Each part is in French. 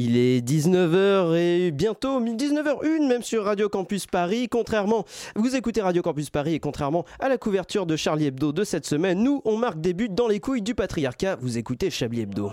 Il est 19h et bientôt 19h01 même sur Radio Campus Paris. Contrairement, vous écoutez Radio Campus Paris et contrairement à la couverture de Charlie Hebdo de cette semaine, nous on marque des buts dans les couilles du patriarcat. Vous écoutez Chablis Hebdo.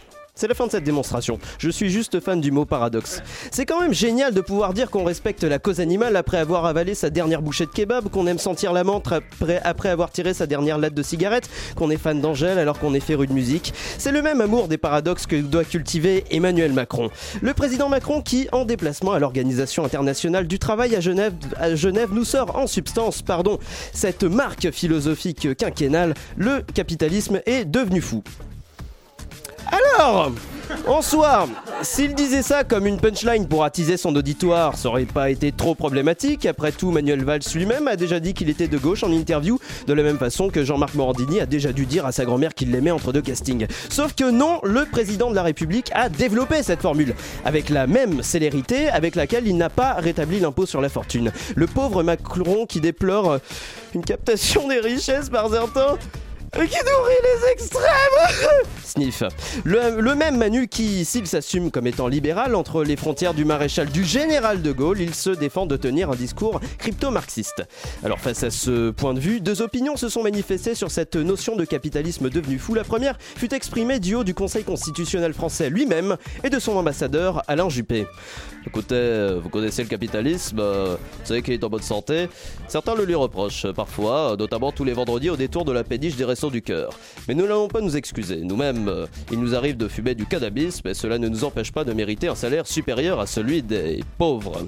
C'est la fin de cette démonstration. Je suis juste fan du mot paradoxe. C'est quand même génial de pouvoir dire qu'on respecte la cause animale après avoir avalé sa dernière bouchée de kebab, qu'on aime sentir la menthe après, avoir tiré sa dernière latte de cigarette, qu'on est fan d'Angèle alors qu'on est féru de musique. C'est le même amour des paradoxes que doit cultiver Emmanuel Macron. Le président Macron qui, en déplacement à l'Organisation internationale du travail à Genève, à Genève nous sort en substance, pardon, cette marque philosophique quinquennale, le capitalisme est devenu fou. Alors, en soi, s'il disait ça comme une punchline pour attiser son auditoire, ça aurait pas été trop problématique. Après tout, Manuel Valls lui-même a déjà dit qu'il était de gauche en interview, de la même façon que Jean-Marc Morandini a déjà dû dire à sa grand-mère qu'il l'aimait entre deux castings. Sauf que non, le président de la République a développé cette formule, avec la même célérité avec laquelle il n'a pas rétabli l'impôt sur la fortune. Le pauvre Macron qui déplore une captation des richesses par certains qui nourrit les extrêmes Sniff. Le, le même Manu qui, s'il s'assume comme étant libéral entre les frontières du maréchal du général de Gaulle, il se défend de tenir un discours crypto-marxiste. Alors face à ce point de vue, deux opinions se sont manifestées sur cette notion de capitalisme devenu fou. La première fut exprimée du haut du Conseil constitutionnel français lui-même et de son ambassadeur Alain Juppé. Écoutez, euh, vous connaissez le capitalisme, euh, vous savez qu'il est en bonne santé. Certains le lui reprochent euh, parfois, notamment tous les vendredis au détour de la péniche des Restos du Cœur. Mais nous n'allons pas nous excuser. Nous-mêmes, il nous arrive de fumer du cannabis, mais cela ne nous empêche pas de mériter un salaire supérieur à celui des pauvres.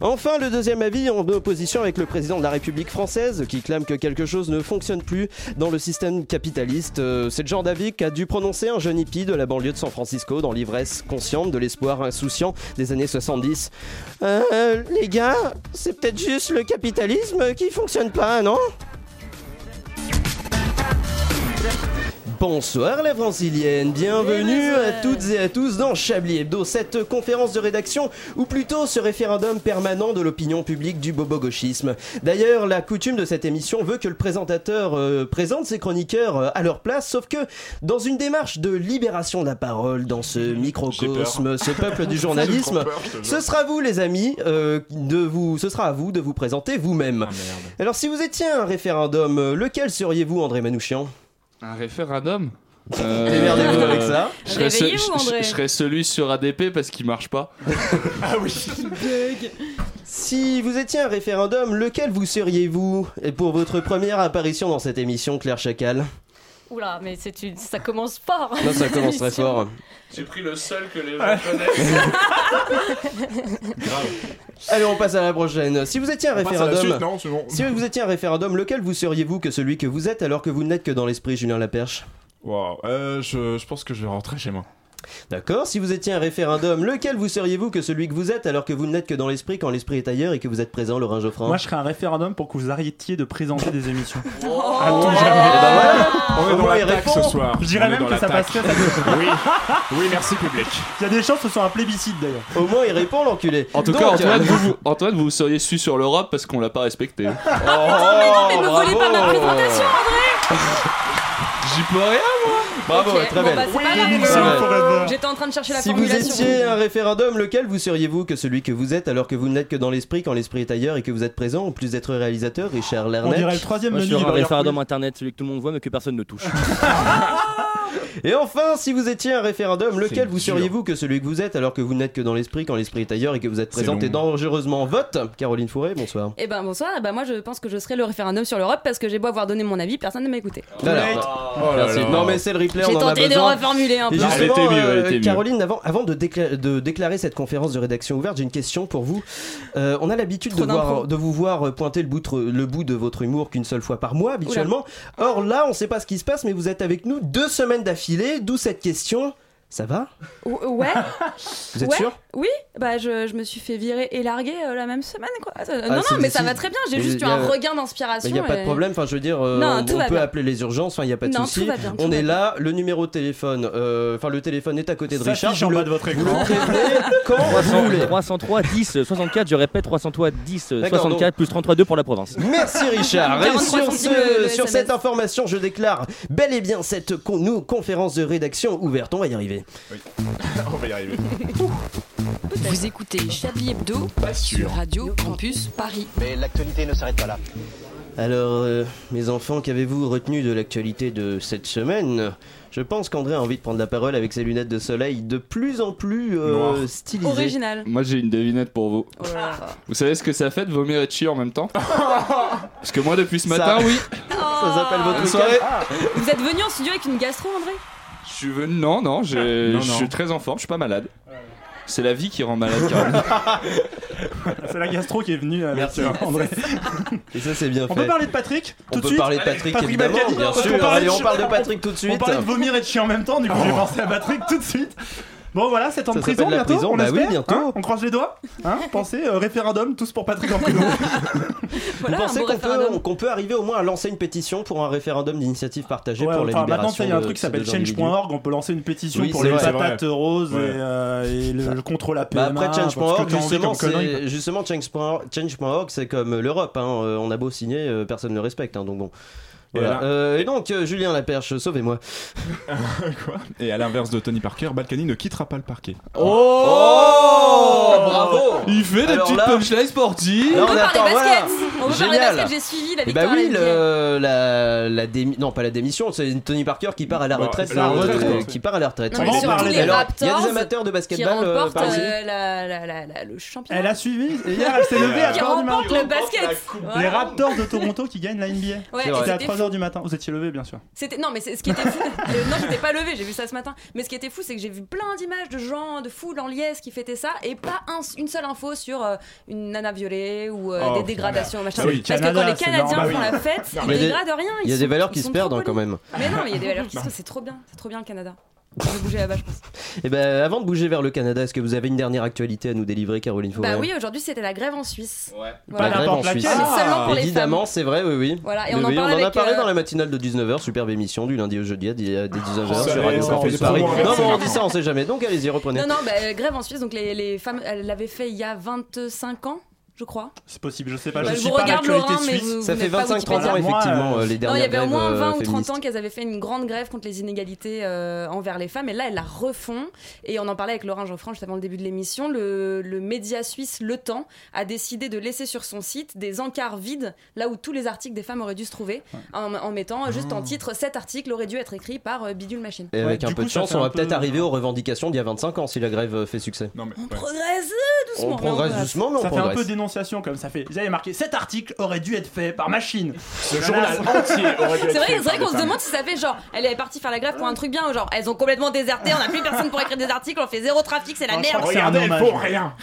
Enfin, le deuxième avis en opposition avec le président de la République française, qui clame que quelque chose ne fonctionne plus dans le système capitaliste. C'est le genre d'avis qu'a dû prononcer un jeune hippie de la banlieue de San Francisco dans l'ivresse consciente de l'espoir insouciant des années 70. Euh, les gars, c'est peut-être juste le capitalisme qui fonctionne pas, non? Bonsoir la francilienne, bienvenue à toutes et à tous dans Chablis Hebdo, cette conférence de rédaction, ou plutôt ce référendum permanent de l'opinion publique du bobo-gauchisme. D'ailleurs, la coutume de cette émission veut que le présentateur euh, présente ses chroniqueurs euh, à leur place, sauf que dans une démarche de libération de la parole dans ce microcosme, ce peuple du journalisme, ce sera vous les amis, euh, de vous, ce sera à vous de vous présenter vous-même. Alors si vous étiez un référendum, lequel seriez-vous André Manouchian? Un référendum Démerdez-vous Euh, avec ça. Je serais, ce- je- serais celui sur ADP parce qu'il marche pas. Si vous étiez un référendum, lequel vous seriez-vous? Et pour votre première apparition dans cette émission, Claire Chacal? Oula, mais c'est une... ça commence fort. Non, ça commence très fort. J'ai pris le seul que les gens connaissent. Allez, on passe à la prochaine. Si vous étiez un On passe à la référendum, suite, non, c'est bon. si vous étiez un référendum, lequel vous seriez-vous que celui que vous êtes alors que vous n'êtes que dans l'esprit, Julien Laperche? Wow, euh, je, je pense que je vais rentrer chez moi. D'accord. Si vous étiez un référendum, lequel vous seriez-vous que celui que vous êtes alors que vous n'êtes que dans l'esprit quand l'esprit est ailleurs et que vous êtes présent, Laurent Geoffrin Moi, je serais un référendum pour que vous arrêtiez de présenter des émissions. À Oh. tout Eh jamais. ben voilà. On est Au dans moins, il l'attaque répond. ce soir. Je dirais On est même dans que ça l'attaque. passerait. ça- Oui, oui, merci public. Il y a des chances que ce soit un plébiscite d'ailleurs. Au moins, il répond, l'enculé. En tout Donc, cas, Antoine, euh, vous, vous- Antoine, vous seriez su sur l'Europe parce qu'on l'a pas respecté. Oh, mais me volez pas ma bravo. présentation, J'y peux rien. Bravo, Ok, très bon, belle. bah, c'est pas. Forever. J'étais en train de chercher la Si vous formulation. étiez un référendum, lequel vous seriez-vous que celui que vous êtes alors que vous n'êtes que dans l'esprit quand l'esprit est ailleurs et que vous êtes présent en plus d'être réalisateur, Richard On Lerner dirait le troisième Moi, je menu suis du un Burger référendum internet, celui que tout le monde voit mais que personne ne touche. Et enfin, si vous étiez un référendum, lequel vous seriez-vous que celui que vous êtes alors que vous n'êtes que dans l'esprit quand l'esprit est ailleurs et que vous êtes C'est présent et dangereusement? En vote Caroline Fourré, bonsoir. Eh ben bonsoir, eh ben moi je pense que je serai le référendum sur l'Europe parce que j'ai beau avoir donné mon avis, personne ne m'a écouté. Oh Merci. Non mais c'est le replay, J'ai on en a tenté de reformuler un peu. Elle justement, était mieux, elle euh, était mieux. Caroline, avant, avant de, décla- de déclarer cette conférence de rédaction ouverte, j'ai une question pour vous. Euh, on a l'habitude de, vous voir euh, pointer le bout, de- le bout de votre humour qu'une seule fois par mois habituellement. Or là, on sait pas ce qui se passe, mais vous êtes avec nous deux semaines d'affilée, d'où cette question. Ça va? Ou- Ouais. Vous êtes ouais. sûr? Oui. Bah je, je me suis fait virer et larguer euh, la même semaine quoi. Euh, Ah, non non mais ça va très bien. J'ai juste eu un regain d'inspiration. Il n'y a pas de problème, enfin je veux dire, euh, Non, on, tout on va peut bien. appeler les urgences, il n'y a pas de Non, souci. tout va bien, tout On va est bien. là, le numéro de téléphone, euh, enfin le téléphone est à côté de S'affiche Richard. en bas de votre écran. quand vous voulez. 303 10 64, je répète 303 10 D'accord, 64 plus 33 2 pour la province. Merci Richard. Et 43 sur, ce- sur cette information, je déclare bel et bien cette con- nous, conférence de rédaction ouverte. On va y arriver. On va y arriver. Vous écoutez Chablis Hebdo sur Radio Campus Paris. Mais l'actualité ne s'arrête pas là. Alors, euh, mes enfants, qu'avez-vous retenu de l'actualité de cette semaine? Je pense qu'André a envie de prendre la parole avec ses lunettes de soleil de plus en plus euh, stylisées. Original. Moi j'ai une devinette pour vous. Oh là là. Vous savez ce que ça fait de vomir et de chier en même temps? Parce que moi depuis ce Ça- matin, oui. Ça s'appelle votre soirée. Vous êtes venu en studio avec une gastro André? Suis venu. Non, non, j'ai- Non, je non. suis très en forme, je suis pas malade. C'est la vie qui rend malade, Caroline. C'est la gastro qui est venue avec Merci. André. Et ça, c'est bien On fait. peut parler de Patrick On tout de peut suite parler de Patrick, Patrick évidemment. Bien sûr. Allez, de on chi- parle de Patrick tout de On suite. parlait de vomir et de chier en même temps, du coup j'ai pensé à Patrick tout de suite. Bon voilà, 7 ans de Ça prison la bientôt, prison, on bah oui, espère, bientôt. hein on croise les doigts hein Pensez, euh, référendum, tous pour Patrick en prison. Voilà, Vous pensez qu'on peut, peut arriver au moins à lancer une pétition pour un référendum d'initiative partagée Ouais, pour la enfin, libération maintenant, il y a un truc qui s'appelle change.org, on peut lancer une pétition Oui, pour c'est les vrai, patates c'est roses Ouais. et, euh, et le, le contre la Bah PMA. après parce que change.org justement, c'est change.org change.org, c'est comme l'Europe hein, euh, on a beau signer personne ne le respecte hein, donc bon Voilà. là- Euh, et donc euh, Julien Laperche sauvez-moi Quoi Et à l'inverse de Tony Parker, Balkany ne quittera pas le parquet. Oh, bravo Il fait des Alors petites là- punchlines sportives. On peut parler attend, voilà. basket. On peut parler Génial. basket. J'ai suivi la Eh bah victoire. oui, à la le, la, la démi- non pas la démission, c'est Tony Parker qui part à la Bah, retraite, la retraite, euh, qui part à la retraite. Non, On Alors, il y a des amateurs de basketball euh, euh, la- la- la- la- le championnat. Elle a suivi, hier elle s'est levée à Qui 3h du matin. remporte le basket. Les Voilà. Raptors de Toronto qui gagnent la NBA. Ouais, C'est et vrai. C'était à c'était 3h du matin. Vous étiez levé, bien sûr. C'était non mais c'est- ce qui était fou. euh, non j'étais pas levé, j'ai vu ça ce matin. Mais ce qui était fou, c'est que j'ai vu plein d'images de gens, de foules en liesse qui fêtaient ça, et pas un- une seule info sur euh, une nana violée ou euh, Oh, des dégradations machin. Ah oui, Parce Canada, que quand les c'est Canadiens normal. font Bah la fête, ils il y a des- dégradent rien. Il y a ils des sont- valeurs ils qui se sont perdent hein, quand polis. même. Mais non mais il y a des valeurs qui se c'est trop bien, c'est trop bien le Canada. Je vais bouger là-bas je pense. Et ben avant de bouger vers le Canada, est-ce que vous avez une dernière actualité à nous délivrer, Caroline Fauré Bah oui, aujourd'hui c'était la grève en Suisse. Ouais. Voilà. La grève en n'importe Suisse. Mais seulement pour les Évidemment, c'est vrai, oui, oui. Voilà, et Oui, on en oui, parle en a parlé euh, dans la matinale de 19h, superbe émission du lundi au jeudi à 19h Oh, sur Radio Campus Paris. Non, mais on dit ça, on sait jamais. Donc allez-y, reprenez. Non non, bah, euh, grève en Suisse donc les, les femmes elles l'avaient fait il y a 25 ans, je crois. C'est possible, je sais pas. Bah, je je suis vous pas regarde Laurent mais suisse. vous Ça vous fait n'êtes pas 25-30 ans, effectivement, euh, les Non, dernières il y avait au moins euh, 20 ou 30 féministes. ans qu'elles avaient fait une grande grève contre les inégalités euh, envers les femmes. Et là, elles la refont. Et on en parlait avec Laurent Geoffran juste avant le début de l'émission. Le, le média suisse Le Temps a décidé de laisser sur son site des encarts vides, là où tous les articles des femmes auraient dû se trouver, en, en mettant juste en titre cet article aurait dû être écrit par euh, Bidule Machine. Et Ouais, avec du un coup, peu de ça chance, on va peu- peut-être arriver aux revendications d'il y a 25 ans si la grève euh, fait succès. Non, mais. On ouais. progresse euh, doucement. On mais progresse doucement, mais on Ça fait un peu progresse. Dénonciation comme ça fait. Ils avaient marqué cet article aurait dû être fait par machine. Ce journal entier aurait dû être C'est vrai, qu'on se demande si ça fait genre, elle est partie faire la grève pour un truc bien, ou genre, elles ont complètement déserté, on n'a plus personne pour écrire des articles, on fait zéro trafic, c'est la je merde. Regardez, font rien.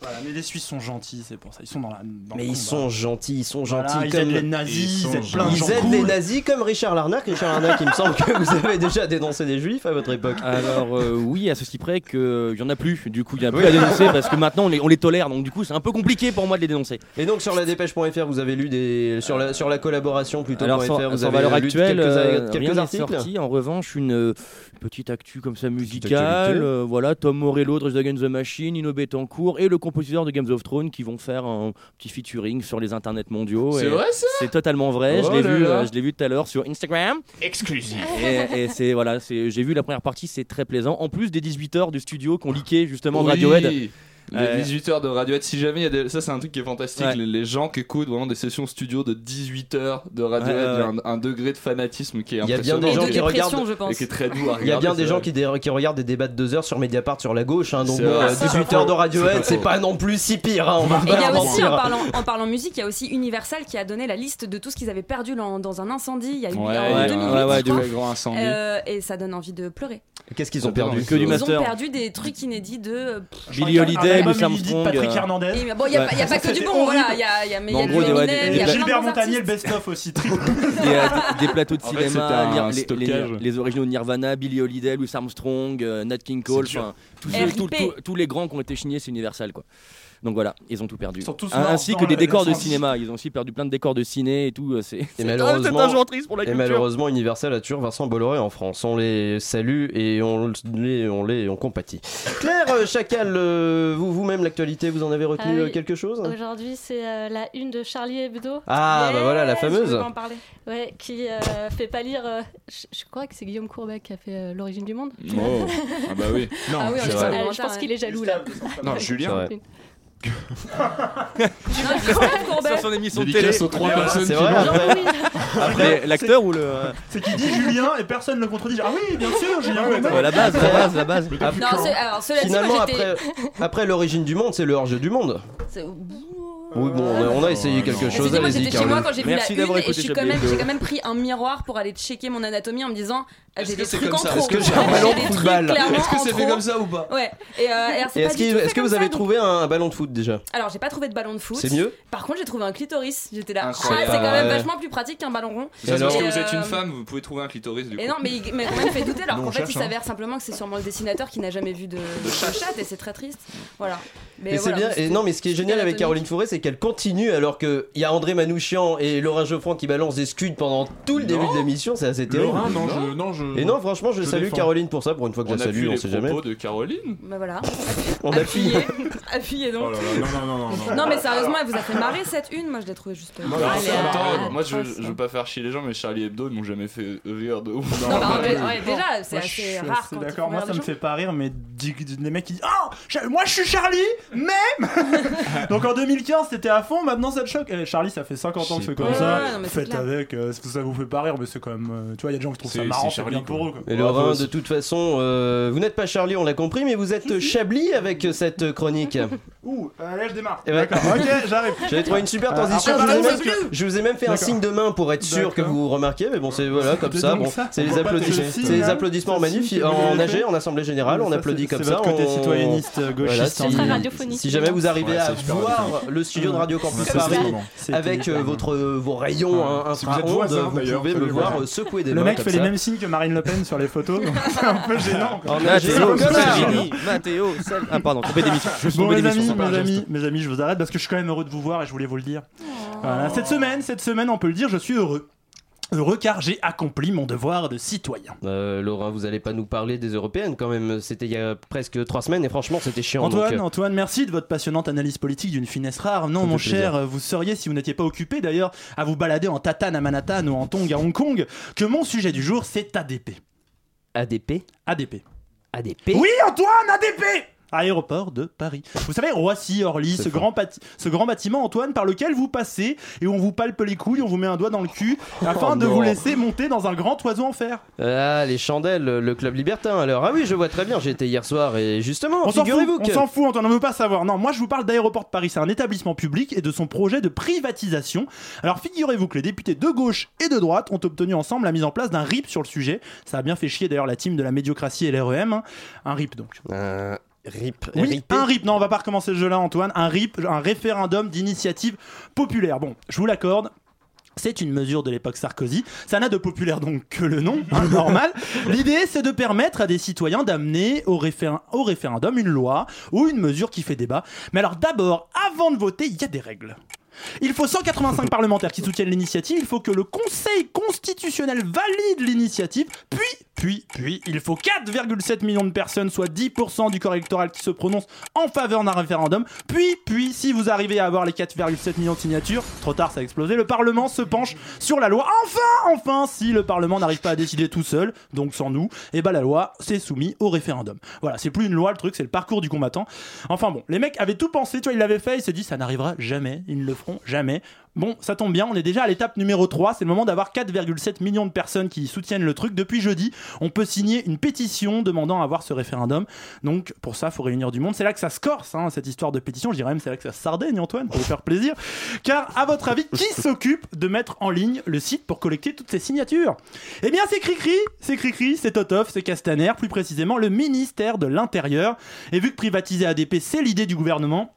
Voilà, mais les Suisses sont gentils, c'est pour ça. Ils sont dans la. dans Mais ils sont gentils, ils sont Voilà, gentils ils comme aident les nazis, Ils ils aident sont plein de Ils gens aident les nazis comme Richard Larnac. Richard Larnac, il me semble que vous avez déjà dénoncé des juifs à votre époque. Alors euh, oui, à ceci près qu'il y en a plus. Du coup, il y a plus à dénoncer parce que maintenant on les, on les tolère. Donc du coup, c'est un peu compliqué pour moi de les dénoncer. Et donc sur la dépêche.fr, vous avez lu des sur la sur la collaboration plutôt Alors .fr, sur, vous avez valeur lu actuelle, quelques, euh, quelques rien articles. sorti. En revanche, une euh, petite actu comme ça musicale. euh, voilà, Tom Morello, Dress Against the Machine, Nino Betancourt et le compositeur de Games of Thrones qui vont faire un petit featuring sur les internets mondiaux. C'est vrai ça C'est totalement vrai. Oh je l'ai vu, euh, je l'ai vu tout à l'heure sur Instagram. Exclusif. Et, et c'est voilà, j'ai vu la première partie, c'est très plaisant. En plus des 18 heures du studio qu'on leaké justement de. Radiohead. Les Euh, 18 heures de Radiohead, si jamais il y a des... ça c'est un truc qui est fantastique, Ouais. les, les gens qui écoutent vraiment des sessions studio de 18 heures de Radiohead, Ouais, ouais, il y a un, un degré de fanatisme qui est Il y a bien impressionnant des gens qui regardent- je et pense. qui est très doux à regarder. Il y a bien des gens qui, dé- qui regardent des débats de deux heures sur Mediapart sur la gauche, hein, donc C'est bon, vrai, euh, c'est 18 pas heures de Radiohead, C'est pas non plus si pire, hein, on va Et il y a aussi, en parlant, en parlant musique, il y a aussi Universal qui a donné la liste de tout ce qu'ils avaient perdu dans, dans un incendie il y a eu Ouais, en ouais, 2008, ouais, ouais, je de- crois. Très grand incendie. Euh, et ça donne envie de pleurer. Qu'est-ce qu'ils ont perdu Que du Ils ont perdu des trucs inédits de. euh, Billy Un Louis Armstrong, Patrick euh, Hernandez. Bon, il y a, pas- il y a pas que du bon, voilà. Il y a, y a, mais y a gros, Eminem, des- y a Gilbert Montagnier, le best-of aussi. des, euh, des plateaux de En cinéma, les, les- stockage. les originaux de Nirvana, Billy Holiday, Louis Armstrong, euh, Nat King Cole, tous les grands qui ont été signés, c'est Universal quoi. Donc voilà, ils ont tout perdu. Ils sont tous Un- morts Ainsi que des décors de cinéma, ils ont aussi perdu plein de décors de ciné et tout. euh, C'est malheureusement- un jour triste pour la Et culture. malheureusement, Universal a toujours Vincent Bolloré en France. On les salue et on les, on les on compatit. Claire euh, Chacal, euh, vous vous-même l'actualité, vous en avez retenu Ah oui. quelque chose? Aujourd'hui, c'est euh, la une de Charlie Hebdo. Ah bah voilà la Je fameuse. en parler. Ouais, qui euh, fait pas lire. euh, je, je crois que c'est Guillaume Courbet qui a fait euh, l'origine du monde. Oh. Ah bah oui. Non, Ah oui, les je pense qu'il est jaloux là. Non, Julien. Sur son émission de télé. Aux trois personnes C'est qui vrai, l'ont- après, Après, l'acteur ou le. C'est qui dit Julien et personne ne le contredit. Ah oui, bien sûr, Julien Courbet. Ouais, la base, la base, la base. Non, alors cela dit, finalement, moi j'étais. après, après l'origine du monde, c'est le hors-jeu du monde. Oui, bon, on a, on a essayé quelque chose. Allez-y, j'étais chez moi quand j'ai vu Merci la une d'avoir et écouté je suis Chablis quand même, j'ai quand même pris un miroir pour aller checker mon anatomie en me disant ah, j'ai des c'est trucs comme en ça trop. Est-ce que j'ai un ballon de des trucs football clairement Est-ce que en c'est fait trop. comme ça ou pas Ouais. Et, euh, alors, c'est Et pas est-ce du qu'il- tout fait est-ce que comme vous avez donc- trouvé un ballon de foot déjà Alors j'ai pas trouvé de ballon de foot. C'est mieux Par contre j'ai trouvé un clitoris. J'étais là. Ah, c'est Incroyable. quand même Ouais. vachement plus pratique qu'un ballon rond. Ça, c'est parce alors que vous êtes Euh, une femme, vous pouvez trouver un clitoris du coup. Et non, mais il mais quand même fait douter alors Nous, qu'en on fait cherche, il hein. s'avère simplement que c'est sûrement le dessinateur qui n'a jamais vu de, de chatte et c'est très triste. Voilà. Mais c'est voilà, bien. Et non, mais ce qui est génial avec. Caroline Fourré, c'est qu'elle continue alors qu'il y a André Manouchian et Laurent Geoffroy qui balancent des scuds pendant tout le début de l'émission. C'est assez terrible. Laurent, non, je, non, je. Et non, franchement, je, Je salue défends. Caroline pour ça. Pour une fois que On je la salue, on sait jamais. de Caroline. Bah voilà. On appuie. Appuyez. Donc. Oh là là, non, non, non, non, non. Non mais sérieusement, elle vous a fait marrer cette une Moi je l'ai trouvée juste. Non, euh, attends, moi je, je veux pas faire chier les gens, mais Charlie Hebdo ils m'ont jamais fait rire de ouf. Non, bah, ouais, déjà, c'est assez rare D'accord, moi ça me fait pas rire, mais des mecs qui disent Oh, je- moi je suis Charlie, même Donc en 2015 c'était à fond, maintenant ça te choque. Eh, Charlie, ça fait 50 ans que Je c'est comme ça. Ouais, non, mais c'est Faites clair. avec, euh, ça vous fait pas rire, mais c'est quand même. euh, tu vois, il y a des gens qui trouvent ça C'est- marrant, c'est c'est Charlie, bien pour eux. quoi. Et. Laurent, de toute façon, euh, vous n'êtes pas Charlie, on l'a compris, mais vous êtes Chablis avec cette chronique. Ouh, allez, je démarre. Eh ben- D'accord, ok, j'arrive. J'avais trouvé une super Euh, transition. après, je, vous ai même, parce que- je vous ai même fait un D'accord. signe de main pour être sûr que D'accord. vous remarquiez, mais bon, c'est voilà, comme C'est ça. donc Bon, ça. c'est les, pas c'est là. applaudissements Ce magnifiques signe que vous en avez AG, fait. en assemblée générale, on Ça, applaudit c'est- comme c'est ça. votre côté on- citoyenniste, euh, Voilà, gauchiste. si, C'est très radiophonique, si jamais vous arrivez Ouais, à c'est super voir le studio de Radio Campus Paris avec euh, votre, vos rayons hein, Si vous êtes infraondes, voisins, vous d'ailleurs, pouvez me faites-le voir voir. euh, secouer des Le mains mec comme fait ça. les mêmes signes que Marine Le Pen sur les photos, donc c'est un peu gênant. Salvini, Matteo, Sal- Ah, pardon, trompé d'émission. Bon mes amis, mes amis, mes amis, je vous arrête parce que je suis quand même heureux de vous voir et je voulais vous le dire. Cette semaine, cette semaine, on peut le dire, je suis heureux. Heureux car j'ai accompli mon devoir de citoyen. Euh, Laurent, vous allez pas nous parler des européennes quand même. C'était il y a presque trois semaines et franchement, c'était chiant. Antoine, donc, euh, Antoine, merci de votre passionnante analyse politique d'une finesse rare. Non, mon plaisir. cher, vous seriez, si vous n'étiez pas occupé d'ailleurs, à vous balader en tatane à Manhattan ou en tong à Hong Kong, que mon sujet du jour, c'est ADP. ADP ADP. ADP Oui, Antoine, ADP Aéroport de Paris. Vous savez, Roissy-Orly, C'est ce grand, ce grand bâtiment, Antoine, par lequel vous passez et on vous palpe les couilles, on vous met un doigt dans le cul, afin Oh de non. vous laisser monter dans un grand oiseau en fer. Ah, les chandelles, le club libertin alors. Ah oui, je vois très bien, j'étais hier soir et justement, On s'en fout, figurez-vous on que. s'en fout, Antoine, on ne veut pas savoir. Non, moi je vous parle d'Aéroport de Paris, c'est un établissement public et de son projet de privatisation. Alors figurez-vous que les députés de gauche et de droite ont obtenu ensemble la mise en place d'un RIP sur le sujet. Ça a bien fait chier d'ailleurs la team de la médiocratie et l'REM. hein. Un RIP donc. Euh, RIP. Oui, RIP. un RIP. Non, on va pas recommencer ce jeu-là, Antoine. Un RIP, un référendum d'initiative populaire. Bon, je vous l'accorde. C'est une mesure de l'époque Sarkozy. Ça n'a de populaire donc que le nom, hein, normal. L'idée, c'est de permettre à des citoyens d'amener au, réfé- au référendum une loi ou une mesure qui fait débat. Mais alors d'abord, avant de voter, il y a des règles. Il faut 185 parlementaires qui soutiennent l'initiative, il faut que le Conseil constitutionnel valide l'initiative, puis, puis, puis, il faut 4,7 millions de personnes, soit 10% du corps électoral qui se prononce en faveur d'un référendum, puis, puis, si vous arrivez à avoir les 4,7 millions de signatures, trop tard ça a explosé, le Parlement se penche sur la loi. Enfin, enfin, si le Parlement n'arrive pas à décider tout seul, donc sans nous, et bah la loi c'est soumis au référendum. Voilà, c'est plus une loi, le truc c'est le parcours du combattant. Enfin bon, les mecs avaient tout pensé, tu vois, ils l'avaient fait, ils se dit ça n'arrivera jamais, ils ne le feront jamais. Bon, ça tombe bien, on est déjà à l'étape numéro 3. C'est le moment d'avoir 4,7 millions de personnes qui soutiennent le truc. Depuis jeudi, on peut signer une pétition demandant à avoir ce référendum. Donc, pour ça, il faut réunir du monde. C'est là que ça se corse, hein, cette histoire de pétition. Je dirais même c'est là que ça se sardaigne, Antoine, pour vous faire plaisir. Car, à votre avis, qui s'occupe de mettre en ligne le site pour collecter toutes ces signatures? Eh bien, c'est Cricri, c'est Cricri, c'est Totof, c'est Castaner, plus précisément le ministère de l'Intérieur. Et vu que privatiser ADP, c'est l'idée du gouvernement,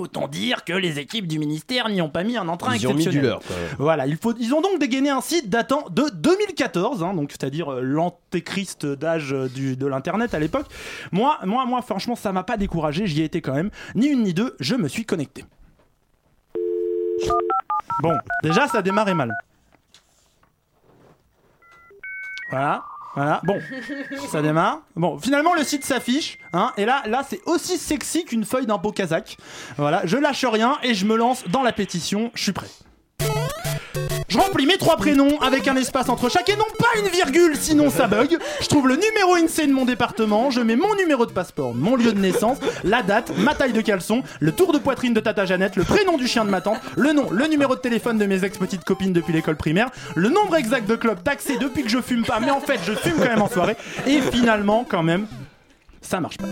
Autant dire que les équipes du ministère n'y ont pas mis un entrain Ils ont mis du leur. Voilà, il faut, ils ont donc dégainé un site datant de 2014, hein, donc c'est-à-dire euh, l'antéchrist d'âge euh, du- de l'internet à l'époque. Moi, moi, moi, franchement, ça m'a pas découragé, j'y ai été quand même. Ni une ni deux, je me suis connecté. Bon, déjà, ça a démarré mal. Voilà. Voilà, bon, ça démarre. Bon, finalement le site s'affiche, hein, et là, là c'est aussi sexy qu'une feuille d'impôt kazakh. Voilà, je lâche rien et je me lance dans la pétition, je suis prêt. Je remplis mes trois prénoms avec un espace entre chaque et non pas une virgule, sinon ça bug. Je trouve le numéro INSEE de mon département, je mets mon numéro de passeport, mon lieu de naissance, la date, ma taille de caleçon, le tour de poitrine de Tata Jeannette, le prénom du chien de ma tante, le nom, le numéro de téléphone de mes ex-petites copines depuis l'école primaire, le nombre exact de clubs taxés depuis que je fume pas, mais en fait je fume quand même en soirée, et finalement, quand même, ça marche pas.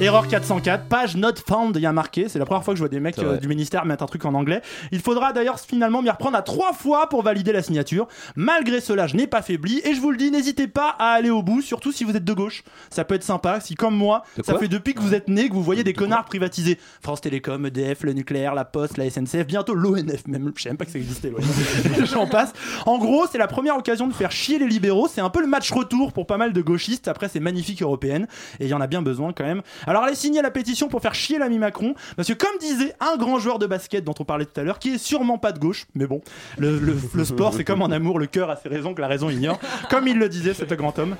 Erreur 404, page not found, il y a marqué. C'est la première fois que je vois des mecs euh, du ministère mettre un truc en anglais. Il faudra d'ailleurs finalement m'y reprendre à trois fois pour valider la signature. Malgré cela, je n'ai pas faibli et je vous le dis, n'hésitez pas à aller au bout, surtout si vous êtes de gauche. Ça peut être sympa. Si comme moi, ça fait depuis que vous êtes né que vous voyez des connards privatisés. France Télécom, EDF, le nucléaire, la Poste, la SNCF, bientôt l'ONF même. Je sais même pas que ça existait. l'ONF. J'en passe. En gros, c'est la première occasion de faire chier les libéraux. C'est un peu le match retour pour pas mal de gauchistes après ces magnifiques européennes. Et il y en a bien besoin quand même. Alors allez signer la pétition pour faire chier l'ami Macron. Parce que comme disait un grand joueur de basket dont on parlait tout à l'heure, qui est sûrement pas de gauche, mais bon, le, le- le sport c'est comme en amour, le cœur a ses raisons que la raison ignore. Comme il le disait, cet grand homme.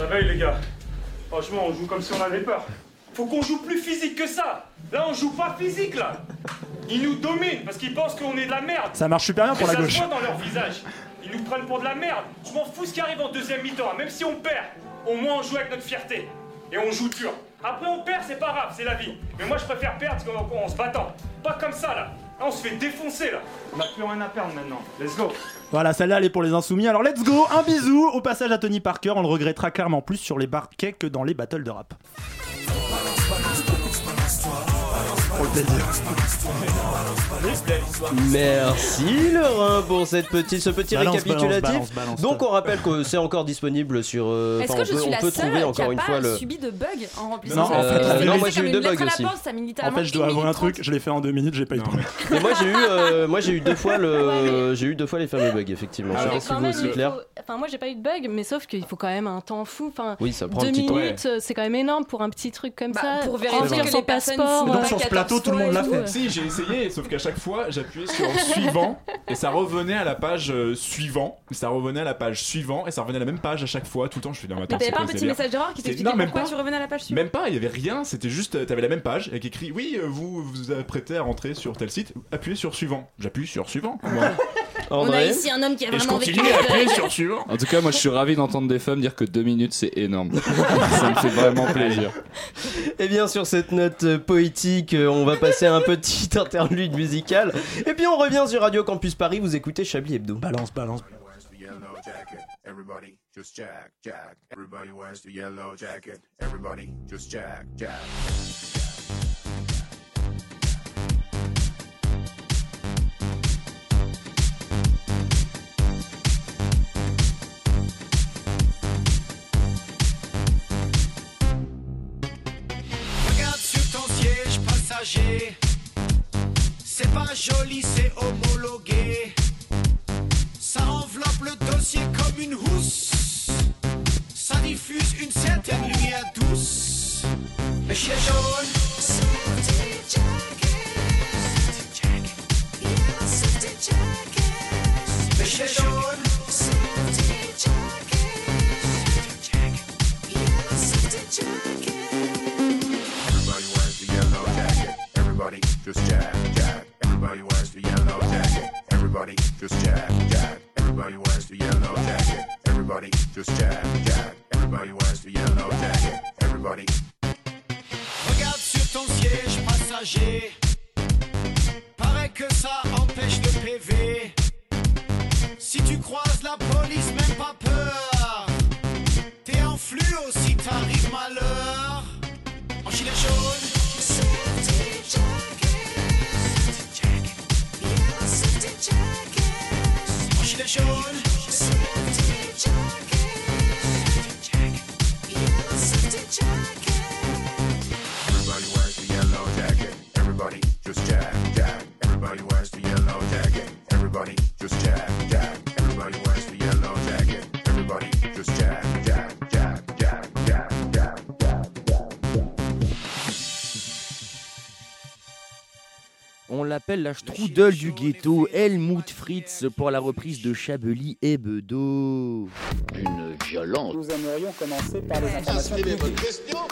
Réveille les gars. Franchement, on joue comme si on avait peur. Faut qu'on joue plus physique que ça. Là, on joue pas physique là. Ils nous dominent parce qu'ils pensent qu'on est de la merde. Ça marche super bien pour Et la ça gauche. se voit dans leur visage. Ils nous prennent pour de la merde. Je m'en fous ce qui arrive en deuxième mi-temps. Même si on perd, au moins on joue avec notre fierté. Et on joue dur. Après on perd, c'est pas grave, c'est la vie. Mais moi je préfère perdre qu'en en se battant. Pas comme ça là. Là on se fait défoncer là. On n'a plus rien à perdre maintenant. Let's go. Voilà, celle-là, elle est pour les insoumis. Alors let's go, un bisou au passage à Tony Parker. On le regrettera clairement plus sur les barquets que dans les battles de rap. Le plaisir. Merci Laurent pour cette petite, ce petit Balance, récapitulatif. balance, balance, balance. Donc on rappelle que c'est encore disponible sur. euh, Est-ce enfin, que je on peut, suis on la peut seule trouver qui encore a une pas fois le. subi de bug en remplissant Non, en fait, la non, moi j'ai eu deux lettre bugs à la aussi. poste, ça met En littéralement fait, je dois une avouer un minute truc, je l'ai fait en deux minutes, j'ai pas eu de problème. Mais moi j'ai eu, euh, moi j'ai eu deux fois le, j'ai eu deux fois les fameux bugs effectivement. Je sais pas si quand même, il clair. faut- Enfin, moi j'ai pas eu de bug, mais sauf qu'il faut quand même un temps fou. Enfin, Oui, ça prend deux un petit temps. minutes, euh, c'est quand même énorme pour un petit truc comme Bah, ça. pour vérifier Remplir que son les personnes passeport. font Donc sur ce 14 plateau, tout le monde l'a fait. Si, j'ai essayé, sauf qu'à chaque fois, j'appuyais sur suivant et ça revenait à la page euh, suivant. Ça revenait à la page suivant et ça revenait à la même page à chaque fois, tout le temps. Je non, mais attends, Mais t'avais c'est pas un petit délire message d'erreur qui t'expliquait pourquoi pas. tu revenais à la page suivante Même pas, il y avait rien, c'était juste, euh, t'avais la même page avec écrit oui, euh, vous vous apprêtez à rentrer sur tel site, appuyez sur suivant. J'appuie sur suivant. Moi. On a ici un homme qui a Et je vraiment vécu. continue à appuyer sur suivant. En tout cas, moi je suis ravi d'entendre des femmes dire que deux minutes c'est énorme. Ça me fait vraiment plaisir. Et bien sur cette note euh, poétique, on va passer à un petit interlude musical. Et puis on revient sur Radio Campus Paris. Vous écoutez Chablis Hebdo. Balance, balance. Everybody just jack, jack. Everybody wears the yellow jacket. Everybody just jack, jack. C'est pas joli, c'est homologué. Ça enveloppe le dossier comme une housse. Ça diffuse une certaine lumière douce. Le chien jaune. On l'appelle la strudel du ghetto, Helmut Fritz, pour la reprise de Chablis et Bedeau. Nous aimerions commencer par les informations publiques.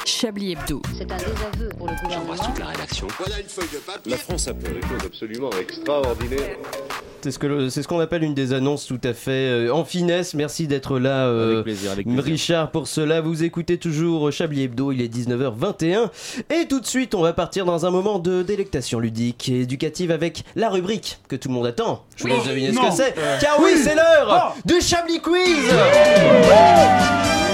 Chablis Hebdo. C'est un désaveu pour le gouvernement. la rédaction. Voilà une feuille de papier. La France a fait des choses absolument extraordinaires. C'est ce que c'est ce qu'on appelle une des annonces tout à fait euh, en finesse. Merci d'être là, euh, Avec plaisir, avec plaisir. Richard. Pour cela, vous écoutez toujours Chablis Hebdo. Il est 19h21 et tout de suite, on va partir dans un moment de délectation ludique et éducative avec la rubrique que tout le monde attend. Je vous laisse deviner ce que c'est. Euh. Car oui, Oui. c'est l'heure Oh. du Chablis Quiz. Oh!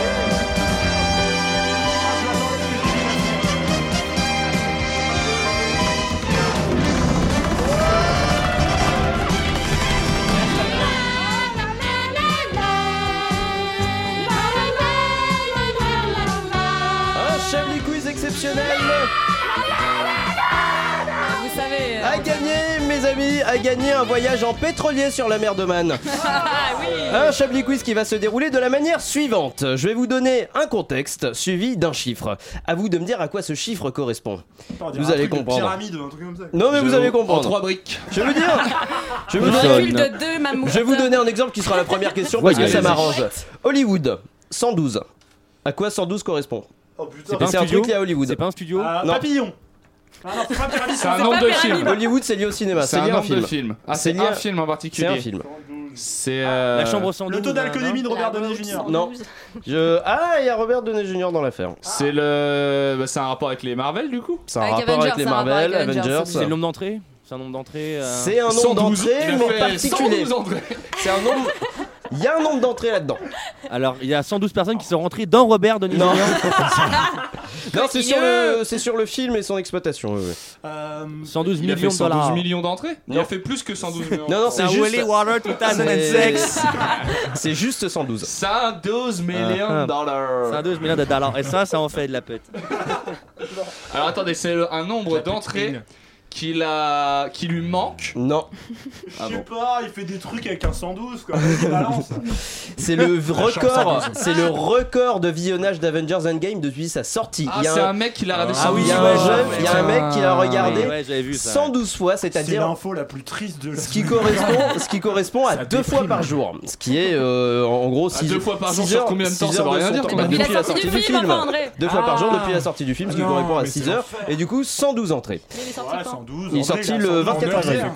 À gagner un voyage en pétrolier sur la mer de Man. Ah oui. Un Chablis Quiz qui va se dérouler de la manière suivante. Je vais vous donner un contexte suivi d'un chiffre. À vous de me dire à quoi ce chiffre correspond. Vous allez comprendre. Pyramide ou un truc comme ça. Non mais vous allez comprendre. En trois briques. Je vais vous dire. Je vais vous Un donner, recul de deux mammouths. je vais vous donner un exemple qui sera la première question parce Ouais, que ça m'arrange. Hollywood, 112. À quoi 112 correspond? Oh putain. C'est pas un C'est un studio truc lié à Hollywood. C'est pas un studio Ah, Non. Papillon. Ah non, c'est pas Pyramide. C'est un C'est nombre de films. Hollywood, c'est lié au cinéma. C'est C'est un lié à un nombre de film. films. Ah, C'est c'est lié un film en C'est particulier. un film. C'est euh, La chambre 112. Le taux d'alcoolémie de Robert Downey Jr. Non. Je... Ah, il y a Robert Downey Jr. dans l'affaire. C'est le. bah, c'est un rapport avec les Marvel du coup? C'est un Avec rapport Avengers, avec les c'est Marvel, avec Avengers. C'est le nombre d'entrées? C'est un nombre d'entrées euh, C'est un nombre 112. d'entrées, mais particulier. 112 entrées. C'est un nombre. Il y a un nombre d'entrées là-dedans. Alors, il y a 112 personnes qui sont rentrées dans Robert Downey Non. Non, c'est sur, le, c'est sur le film et son exploitation. oui, oui. Euh, 112 Il a millions fait de dollars. 112 millions d'entrées. Il Non. a fait plus que 112 millions. Non, non, c'est juste. Water C'est 2006. c'est juste 112. 112 millions Ah, ah. de dollars. 112 millions de dollars. Et ça, ça en fait de la pète. Alors attendez, c'est le- un nombre d'entrées qu'il a, qui lui manque. Non, Ah Je sais bon. pas, il fait des trucs avec un 112 quoi. C'est le record. 112. C'est le record de visionnage d'Avengers Endgame depuis sa sortie. Ah, il y a c'est un, un mec qui l'a regardé Ah oui, il y a 112 un jeune- il y a un mec qui l'a regardé Ouais, j'avais vu ça. 112 fois, C'est c'est-à-dire l'info la plus triste de la ce qui correspond, ce qui correspond à Ça deux déprime. fois par jour, ce qui est euh, en gros À 6 deux fois par jour sur combien de temps, ça veut rien dire. Depuis La sortie du film, deux fois par jour Ah. depuis la sortie du film, ce qui Non, correspond à mais 6 c'est heures, et du coup 112 entrées. 112. Il est sorti le 24 avril.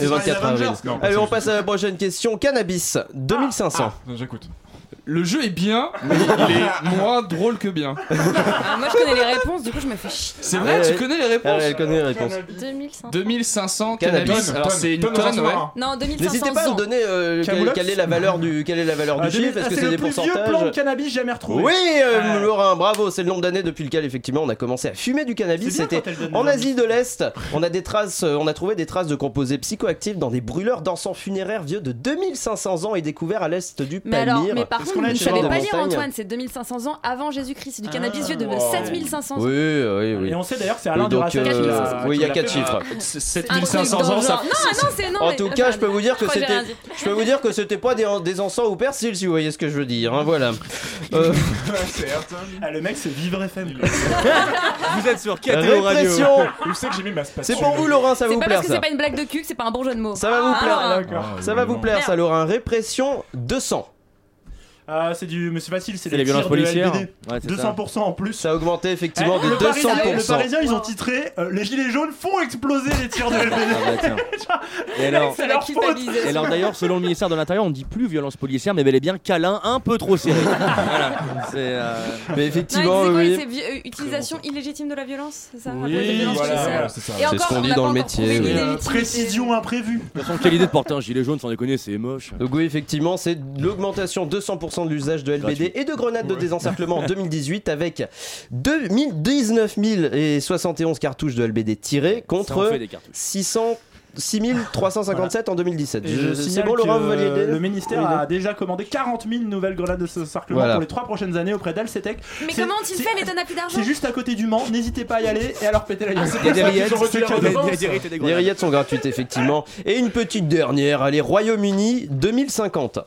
Et 24 avril. Allez, on passe à la prochaine question. Cannabis, 2500. J'écoute. Le jeu est bien, mais il est moins drôle que bien. Ah, moi, je connais les réponses, du coup, je me fais chier. C'est vrai, Ouais, tu ouais. connais les réponses elle connaît les réponses. 2500. 2500 Cannabis. cannabis. Tonne, Alors tonne, c'est une tonne tonne, ouais. Non, 2500 N'hésitez pas à me donner euh, quelle, Camoulox quelle est la valeur du quelle est la valeur Ah, du chiffre. Est-ce que c'est c'est le des plus vieux plan de pourcentages cannabis jamais retrouvé. Oui, euh, Ouais. Laurent, bravo. C'est le nombre d'années depuis lequel effectivement on a commencé à fumer du cannabis. C'est bien C'était quand elle donne en Asie de l'Est. On a des traces, euh, on a trouvé des traces de composés psychoactifs dans des brûleurs d'encens funéraires vieux de 2500 ans et découverts à l'est du Mais alors, Palmyre. mais par contre, vous ne voir pas lire, Antoine, c'est 2500 ans avant Jésus-Christ. C'est du Ah, cannabis vieux de wow. 7500 ans. Oui, oui, oui. Et on sait d'ailleurs que c'est Alain donc, Duracell qui euh, oui, il y a qui l'a quatre fait. chiffres. Un truc 7500 dans ans, ça. Non, non, c'est non. En tout cas, je peux vous dire que c'était, je peux vous dire que c'était pas des, encens ou persil, si vous voyez ce que je veux dire. hein, voilà. Euh, C'est. Ah, le mec, c'est Vivre FM. Vous êtes sur KTO Radio. c'est que j'ai mis ma spatule C'est pour vous, Laurent, ça va C'est vous pas plaire parce que c'est pas une blague de cul que c'est pas un bon jeu de mots. Ça va vous Ah, plaire. ah, Ah, Ça va vous plaire, ça, Laurent. Répression 200. Ah, c'est du, mais c'est facile, c'est les violences policières. Ouais, 200% ça. en plus. Ça a augmenté effectivement eh, de le 200%. Parisien, le Parisien, ils ont titré euh, Les Gilets jaunes font exploser les tirs de LBD. Ah, bah, et alors, et alors d'ailleurs, selon le ministère de l'Intérieur, on dit plus violences policières, mais bel et bien câlin un peu trop serré. Euh, mais effectivement, oui. c'est utilisation illégitime de la violence, c'est ça oui, c'est ça. C'est ce qu'on dit dans le métier. Précision imprévue. De toute façon, quelle idée de porter un gilet jaune, sans déconner, c'est moche. Donc oui, effectivement, c'est l'augmentation 200% 50% de l'usage de LBD et de grenades de désencerclement en 2018 avec 2019 071 cartouches de LBD tirées contre 600 6357 en 2017. C'est bon, Laurent, vous Le ministère a déjà commandé 40 000 nouvelles grenades de sarclement voilà. pour les trois prochaines années auprès d'Alcetec. Mais comment ont-ils fait les tonnes d'argent C'est juste à côté du Mans, n'hésitez pas à y aller et alors péter la gueule. Les rillettes sont gratuites, effectivement. Et une petite dernière, allez, Royaume-Uni 2050.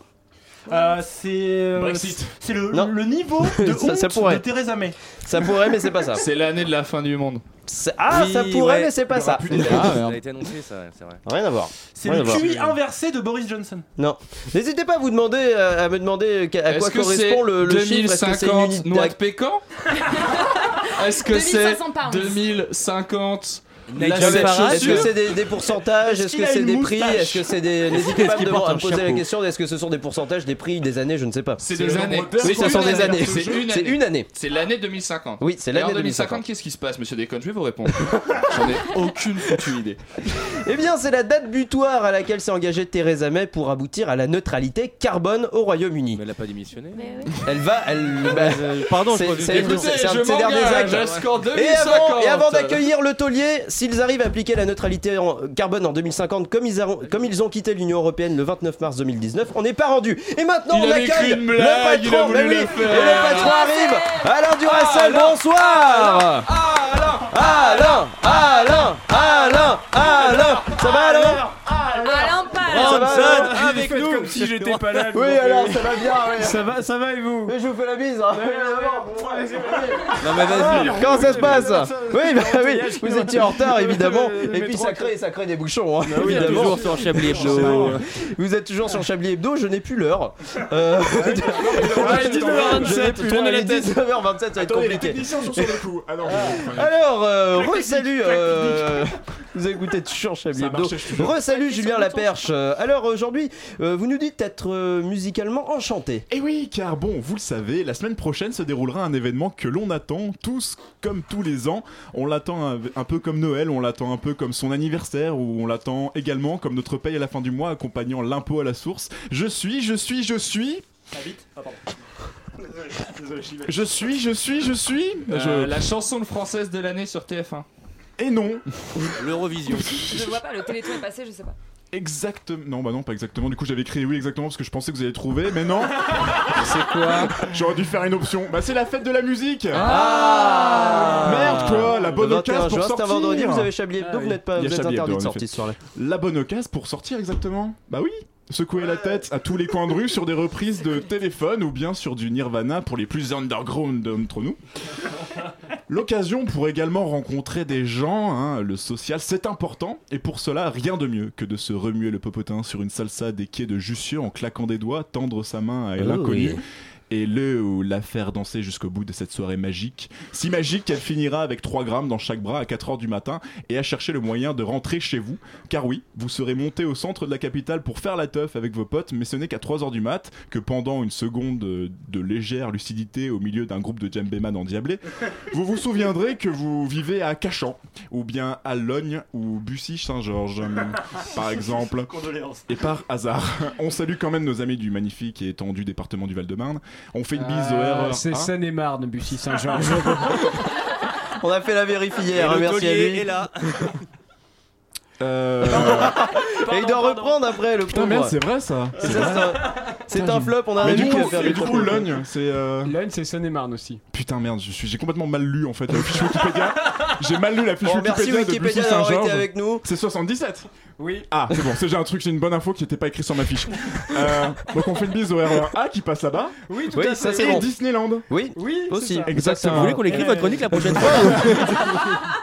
Euh, c'est euh, Brexit. c'est le, Non. le niveau de Ça- honte ça pourrait. de Theresa May. Ça pourrait, mais c'est pas ça. C'est l'année de la fin du monde. C'est- Ah, Oui, ça pourrait, ouais. mais c'est pas ça. Ah, ça a été annoncé, ça, c'est vrai. Rien à voir. C'est le. QI inversé de Boris Johnson. Non. N'hésitez pas à vous demander, euh, à me demander à Est-ce quoi que c'est correspond le, le chiffre. Est-ce que c'est une 2050 unité noix de pécan? Est-ce que c'est 2500 pounds. 2050 Nigel la Est-ce que c'est des, des pourcentages Est-ce que c'est des prix Est-ce que c'est des. N'hésitez pas à me poser la question est-ce que ce sont des pourcentages, des prix, des années Je ne sais pas. C'est des années. Oui, ça sont des années. C'est une année. C'est l'année 2050. Oui, c'est l'année 2050, 2050. qu'est-ce qui se passe, monsieur Déconne Je vais vous répondre. J'en ai aucune foutue idée. Eh bien, c'est la date butoir à laquelle s'est engagée Theresa May pour aboutir à la neutralité carbone au Royaume-Uni. Mais elle a pas démissionné. Elle va, elle. bah, Euh, Pardon, je c'est- un de ses derniers actes. jusqu'en Et 2050. avant, et avant d'accueillir le taulier, s'ils arrivent à appliquer la neutralité en carbone en 2050 comme ils, ont, comme ils ont quitté l'Union Européenne le 29 mars 2019, on n'est pas rendu. Et maintenant Il on accueille le blague, il a patron. voulu Mais oui, le et le patron arrive. Alain Duracell, bonsoir. Alain, Alain, Alain, Alain. Alain Ça va, Alain? Avec nous. Comme si j'étais pas là. Oui alors ça va bien. Ça va, ça va et vous Mais je vous fais la bise. hein. Non mais vas-y. Comment ça se passe Oui, bah oui, vous étiez en retard évidemment, et puis ça crée, ça crée des bouchons, hein, Oui, évidemment. toujours sur Chablis Hebdo. Vous êtes toujours sur Chablis Hebdo, je n'ai plus l'heure. Euh, Ouais, je n'ai 19h27, plus tournez la tête. 19h27, ça va être compliqué. techniciens sont sur le coup. Ah Alors, euh, re-salut, euh, vous écoutez toujours Chablis Hebdo. Re-salut Julien Laperche. Euh, Alors aujourd'hui, euh, vous nous dites être euh, musicalement enchanté. Et oui, car bon, vous le savez, la semaine prochaine se déroulera un événement que l'on attend tous comme tous les ans. On l'attend un, un peu comme Noël, on l'attend un peu comme son anniversaire, ou on l'attend également comme notre paye à la fin du mois accompagnant l'impôt à la source. Je suis, je suis, je suis. Je suis, je suis, je suis. Euh, Je- La chanson de française de l'année sur TF1. Et non, L'Eurovision. Je vois pas, le téléthon est passé, je sais pas. Exactement. Non, bah non, pas exactement. Du coup, j'avais écrit oui exactement parce que je pensais que vous alliez trouver, mais non. C'est quoi J'aurais dû faire une option. Bah, c'est la fête de la musique. Ah Merde, quoi, la bonne Le 21 occasion pour sortir. vendredi, vous avez Chablis Hebdo, Ah vous oui. n'êtes pas, vous êtes interdit de sortir effet. ce soir-là. La bonne occasion pour sortir exactement Bah oui Secouer la tête à tous les coins de rue sur des reprises de téléphone ou bien sur du Nirvana pour les plus underground d'entre nous. L'occasion pour également rencontrer des gens, hein, le social c'est important, et pour cela rien de mieux que de se remuer le popotin sur une salsa des quais de Jussieu en claquant des doigts, tendre sa main à Oh l'inconnu. oui. Et le ou la faire danser jusqu'au bout de cette soirée magique. Si magique qu'elle finira avec 3 grammes dans chaque bras à 4h du matin et à chercher le moyen de rentrer chez vous. Car oui, vous serez monté au centre de la capitale pour faire la teuf avec vos potes, mais ce n'est qu'à 3h du mat que pendant une seconde de, de légère lucidité au milieu d'un groupe de djembéman endiablés, vous vous souviendrez que vous vivez à Cachan, ou bien à Logne ou Bussy-Saint-Georges, par exemple. Et par hasard, on salue quand même nos amis du magnifique et étendu département du Val-de-Marne. On fait une bise au Ah, RER. C'est A. Seine-et-Marne, Bussy Saint-Georges. On a fait la vérif hier, hein, merci à lui. est là. Euh... Et il doit reprendre après le Putain, pauvre. merde, c'est vrai ça. Ça, C'est un- C'est flop, on a un Mais du coup, faire du coup, Logne, c'est. euh, Logne, c'est Seine-et-Marne aussi. Putain, merde, je suis- j'ai complètement mal lu en fait la fiche Wikipédia. J'ai mal lu la fiche Bon, merci Wikipédia de Wikipédia Bussy d'avoir été Saint-Georges. avec nous. C'est 77 Oui. Ah, c'est bon, c'est j'ai un truc, j'ai une bonne info qui n'était pas écrite sur ma fiche. Euh, donc on fait une bise au RER A qui passe là-bas. Oui, tout Oui, à ça, fait. c'est Et bon. Disneyland. Oui, Oui, aussi. Exactement. Vous voulez qu'on écrive votre chronique la prochaine fois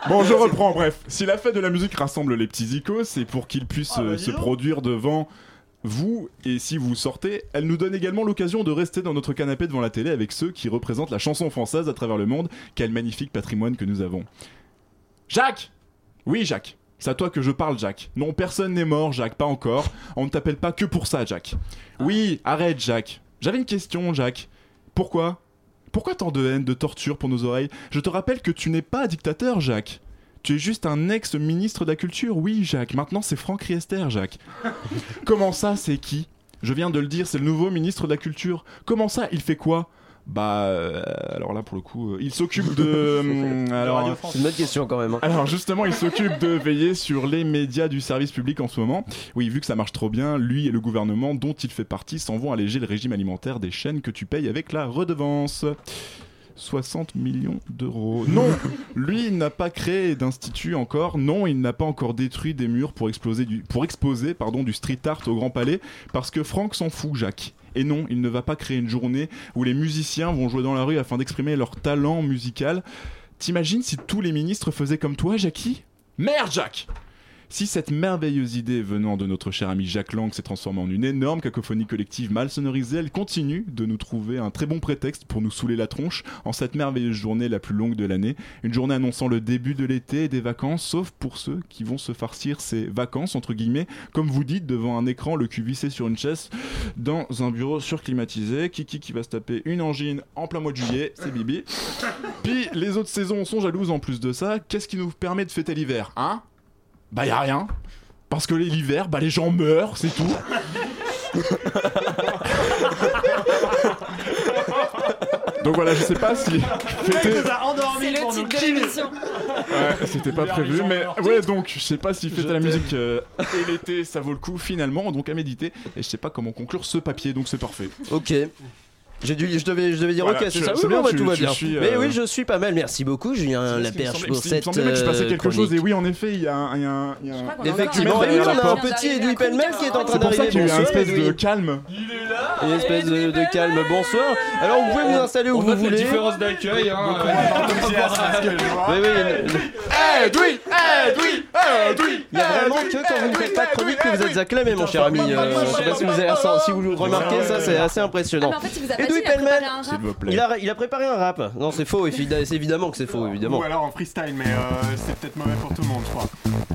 Bon, je reprends, bref. Si la fête de la musique rassemble les petits c'est pour qu'ils puissent Ah, bah, euh, dis se produire devant Vous, et si vous sortez, elle nous donne également l'occasion de rester dans notre canapé devant la télé avec ceux qui représentent la chanson française à travers le monde. Quel magnifique patrimoine que nous avons. Jacques Oui, Jacques. C'est à toi que je parle, Jacques. Non, personne n'est mort, Jacques, pas encore. On ne t'appelle pas que pour ça, Jacques. Oui, arrête, Jacques. J'avais une question, Jacques. Pourquoi? Pourquoi tant de haine, de torture pour nos oreilles? Je te rappelle que tu n'es pas dictateur, Jacques. Tu es juste un ex-ministre de la Culture, oui, Jacques. Maintenant, c'est Franck Riester, Jacques. Comment ça, c'est qui? Je viens de le dire, c'est le nouveau ministre de la Culture. Comment ça, il fait quoi? Bah, euh, alors là pour le coup, euh, il s'occupe de. hum, alors, C'est une bonne question quand même. hein. alors justement, il s'occupe de veiller sur les médias du service public en ce moment. Oui, vu que ça marche trop bien, lui et le gouvernement dont il fait partie s'en vont alléger le régime alimentaire des chaînes que tu payes avec la redevance. 60 millions d'euros. Non, lui il n'a pas créé d'institut encore. Non, il n'a pas encore détruit des murs pour, exploser du, pour exposer pardon, du street art au Grand Palais parce que Franck s'en fout, Jacques. Et non, il ne va pas créer une journée où les musiciens vont jouer dans la rue afin d'exprimer leur talent musical. T'imagines si tous les ministres faisaient comme toi, Jackie? Merde, Jacques si cette merveilleuse idée venant de notre cher ami Jacques Lang s'est transformée en une énorme cacophonie collective mal sonorisée, elle continue de nous trouver un très bon prétexte pour nous saouler la tronche en cette merveilleuse journée la plus longue de l'année. Une journée annonçant le début de l'été et des vacances, sauf pour ceux qui vont se farcir ces vacances, entre guillemets, comme vous dites, devant un écran, le cul vissé sur une chaise, dans un bureau surclimatisé. Kiki qui va se taper une angine en plein mois de juillet, c'est Bibi. Puis les autres saisons sont jalouses en plus de ça. Qu'est-ce qui nous permet de fêter l'hiver Hein? Bah y a rien. Parce que l'hiver, bah les gens meurent, c'est tout. Donc voilà, je sais pas si fêter- nous a endormis C'est le pour nous titre de killer. l'émission. Ouais, c'était pas prévu, mais ouais, donc je sais pas si fêter la musique euh, et l'été ça vaut le coup finalement, donc à méditer. Et je sais pas comment conclure ce papier, donc c'est parfait. Ok. J'ai dû, je devais, je devais dire Voilà, ok, c'est ça. c'est Oui, bien, bon, bah, tu- tout va bien. suis, Mais euh, oui, je suis pas mal. Merci beaucoup, Julien C'est Laperche pour il me cette semblait que je passais euh, quelque chose, et oui, en effet, il y a un. il y a un- il y a un- Effectivement, petit. Edoui Pellemel qui est en train C'est pour ça d'arriver. qu'il y a eu un Bonsoir, espèce de calme. Une espèce de, calme. Bonsoir. Alors, vous pouvez vous installer où vous voulez. différence d'accueil. Hein, Edoui Edoui Edoui Il y a vraiment que quand vous ne faites pas de chronique que vous êtes acclamé, mon cher ami. Euh, je sais pas si vous, avez, si vous le remarquez, ça c'est assez Ah, impressionnant. mais en fait, il vous a pas Edoui il a préparé un S'il rap. vous plaît. il a, il a préparé un rap. Non, c'est faux, évi- c'est évidemment que c'est faux, évidemment. Ou alors en freestyle, mais euh, c'est peut-être mauvais pour tout le monde, je crois.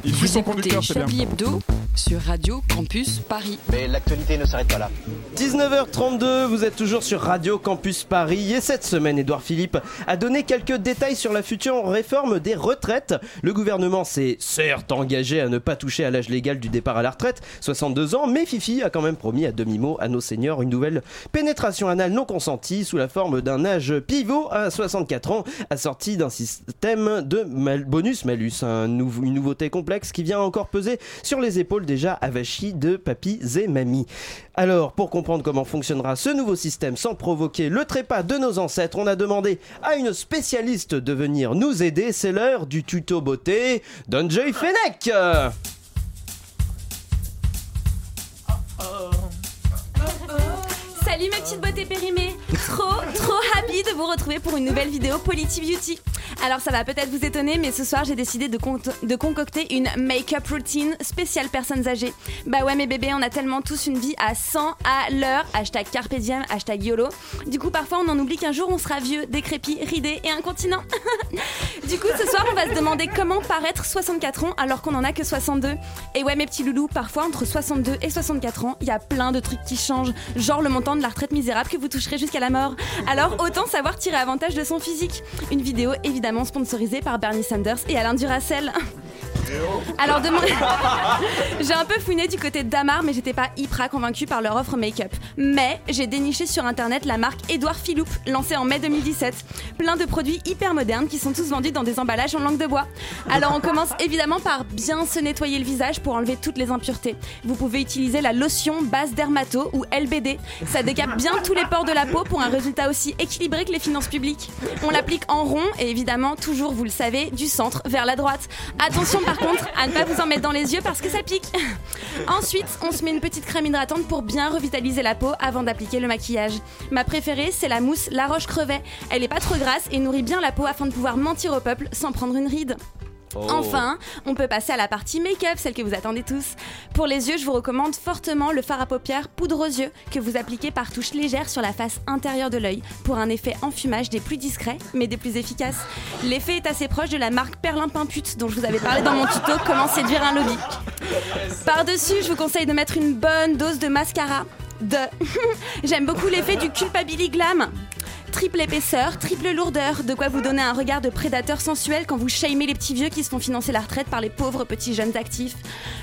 Il suit son Écoutez conducteur, c'est bien. Chablis Hebdo sur Radio Campus Paris. Mais l'actualité ne s'arrête pas là. 19h32, vous êtes toujours sur Radio Campus Paris et cette semaine, Édouard Philippe a donné quelques détails sur la future réforme des retraites. Le gouvernement s'est certes engagé à ne pas toucher à l'âge légal du départ à la retraite, 62 ans, mais Fifi a quand même promis à demi-mot à nos seniors une nouvelle pénétration anale non consentie sous la forme d'un âge pivot à 64 ans, assorti d'un système de mal- bonus-malus, un une nouveauté qui vient encore peser sur les épaules déjà avachies de papis et mamies. Alors, pour comprendre comment fonctionnera ce nouveau système sans provoquer le trépas de nos ancêtres, on a demandé à une spécialiste de venir nous aider. C'est l'heure du tuto beauté d'Enjoy Fennec. Salut mes petites beautés périmées Trop, trop happy de vous retrouver pour une nouvelle vidéo Polity Beauty. Alors ça va peut-être vous étonner, mais ce soir j'ai décidé de, con- de concocter une make-up routine spéciale personnes âgées. Bah ouais mes bébés, on a tellement tous une vie à 100 à l'heure, hashtag carpe diem, hashtag YOLO. Du coup parfois on en oublie qu'un jour on sera vieux, décrépit, ridé et incontinent. du coup ce soir on va se demander comment paraître 64 ans alors qu'on en a que 62. Et ouais mes petits loulous, parfois entre 62 et 64 ans, il y a plein de trucs qui changent, genre le montant de la retraite misérable que vous toucherez jusqu'à la Alors autant savoir tirer avantage de son physique. Une vidéo évidemment sponsorisée par Bernie Sanders et Alain Duracell. Alors de mon- j'ai un peu fouiné du côté de Damar, mais j'étais pas hyper convaincue par leur offre make-up. Mais j'ai déniché sur internet la marque Édouard Philippe, lancée en mai 2017. Plein de produits hyper modernes qui sont tous vendus dans des emballages en langue de bois. Alors on commence évidemment par bien se nettoyer le visage pour enlever toutes les impuretés. Vous pouvez utiliser la lotion base dermato ou LBD. Ça décape bien tous les pores de la peau pour un résultat aussi équilibré que les finances publiques. On l'applique en rond et évidemment toujours, vous le savez, du centre vers la droite. Attention par contre à ne pas vous en mettre dans les yeux parce que ça pique. Ensuite, on se met une petite crème hydratante pour bien revitaliser la peau avant d'appliquer le maquillage. Ma préférée, c'est la mousse La Roche Crevet. Elle est pas trop grasse et nourrit bien la peau afin de pouvoir mentir au peuple sans prendre une ride. Oh. Enfin, on peut passer à la partie make-up, celle que vous attendez tous. Pour les yeux, je vous recommande fortement le fard à paupières poudre aux yeux que vous appliquez par touche légère sur la face intérieure de l'œil pour un effet enfumage des plus discrets mais des plus efficaces. L'effet est assez proche de la marque Perlimpin Pute dont je vous avais parlé dans mon tuto Comment séduire un lobby. Par-dessus, je vous conseille de mettre une bonne dose de mascara. De. J'aime beaucoup l'effet du culpabili glam. Triple épaisseur, triple lourdeur, de quoi vous donner un regard de prédateur sensuel quand vous shamez les petits vieux qui se font financer la retraite par les pauvres petits jeunes actifs.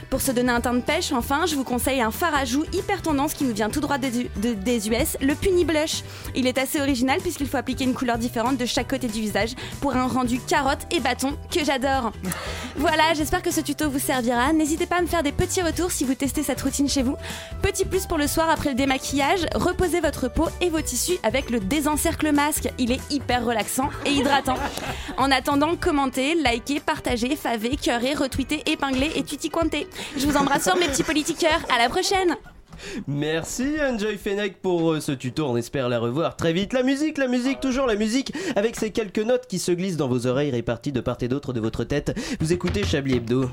Pour se donner un teint de pêche, enfin, je vous conseille un fard à joues hyper tendance qui nous vient tout droit des, U- de- des US, le Puni Blush. Il est assez original puisqu'il faut appliquer une couleur différente de chaque côté du visage pour un rendu carotte et bâton que j'adore. Voilà, j'espère que ce tuto vous servira. N'hésitez pas à me faire des petits retours si vous testez cette routine chez vous. Petit plus pour le soir après le démaquillage, reposez votre peau et vos tissus avec le désencercle masque. Il est hyper relaxant et hydratant. En attendant, commentez, likez, partagez, favez, cœurez, retweetez, épinglez et tutiquantez. Je vous embrasse fort mes petits politiqueurs. À la prochaine Merci Enjoy Fennec pour euh, ce tuto, on espère la revoir très vite. La musique, la musique, toujours la musique, avec ces quelques notes qui se glissent dans vos oreilles réparties de part et d'autre de votre tête. Vous écoutez Chablis Hebdo.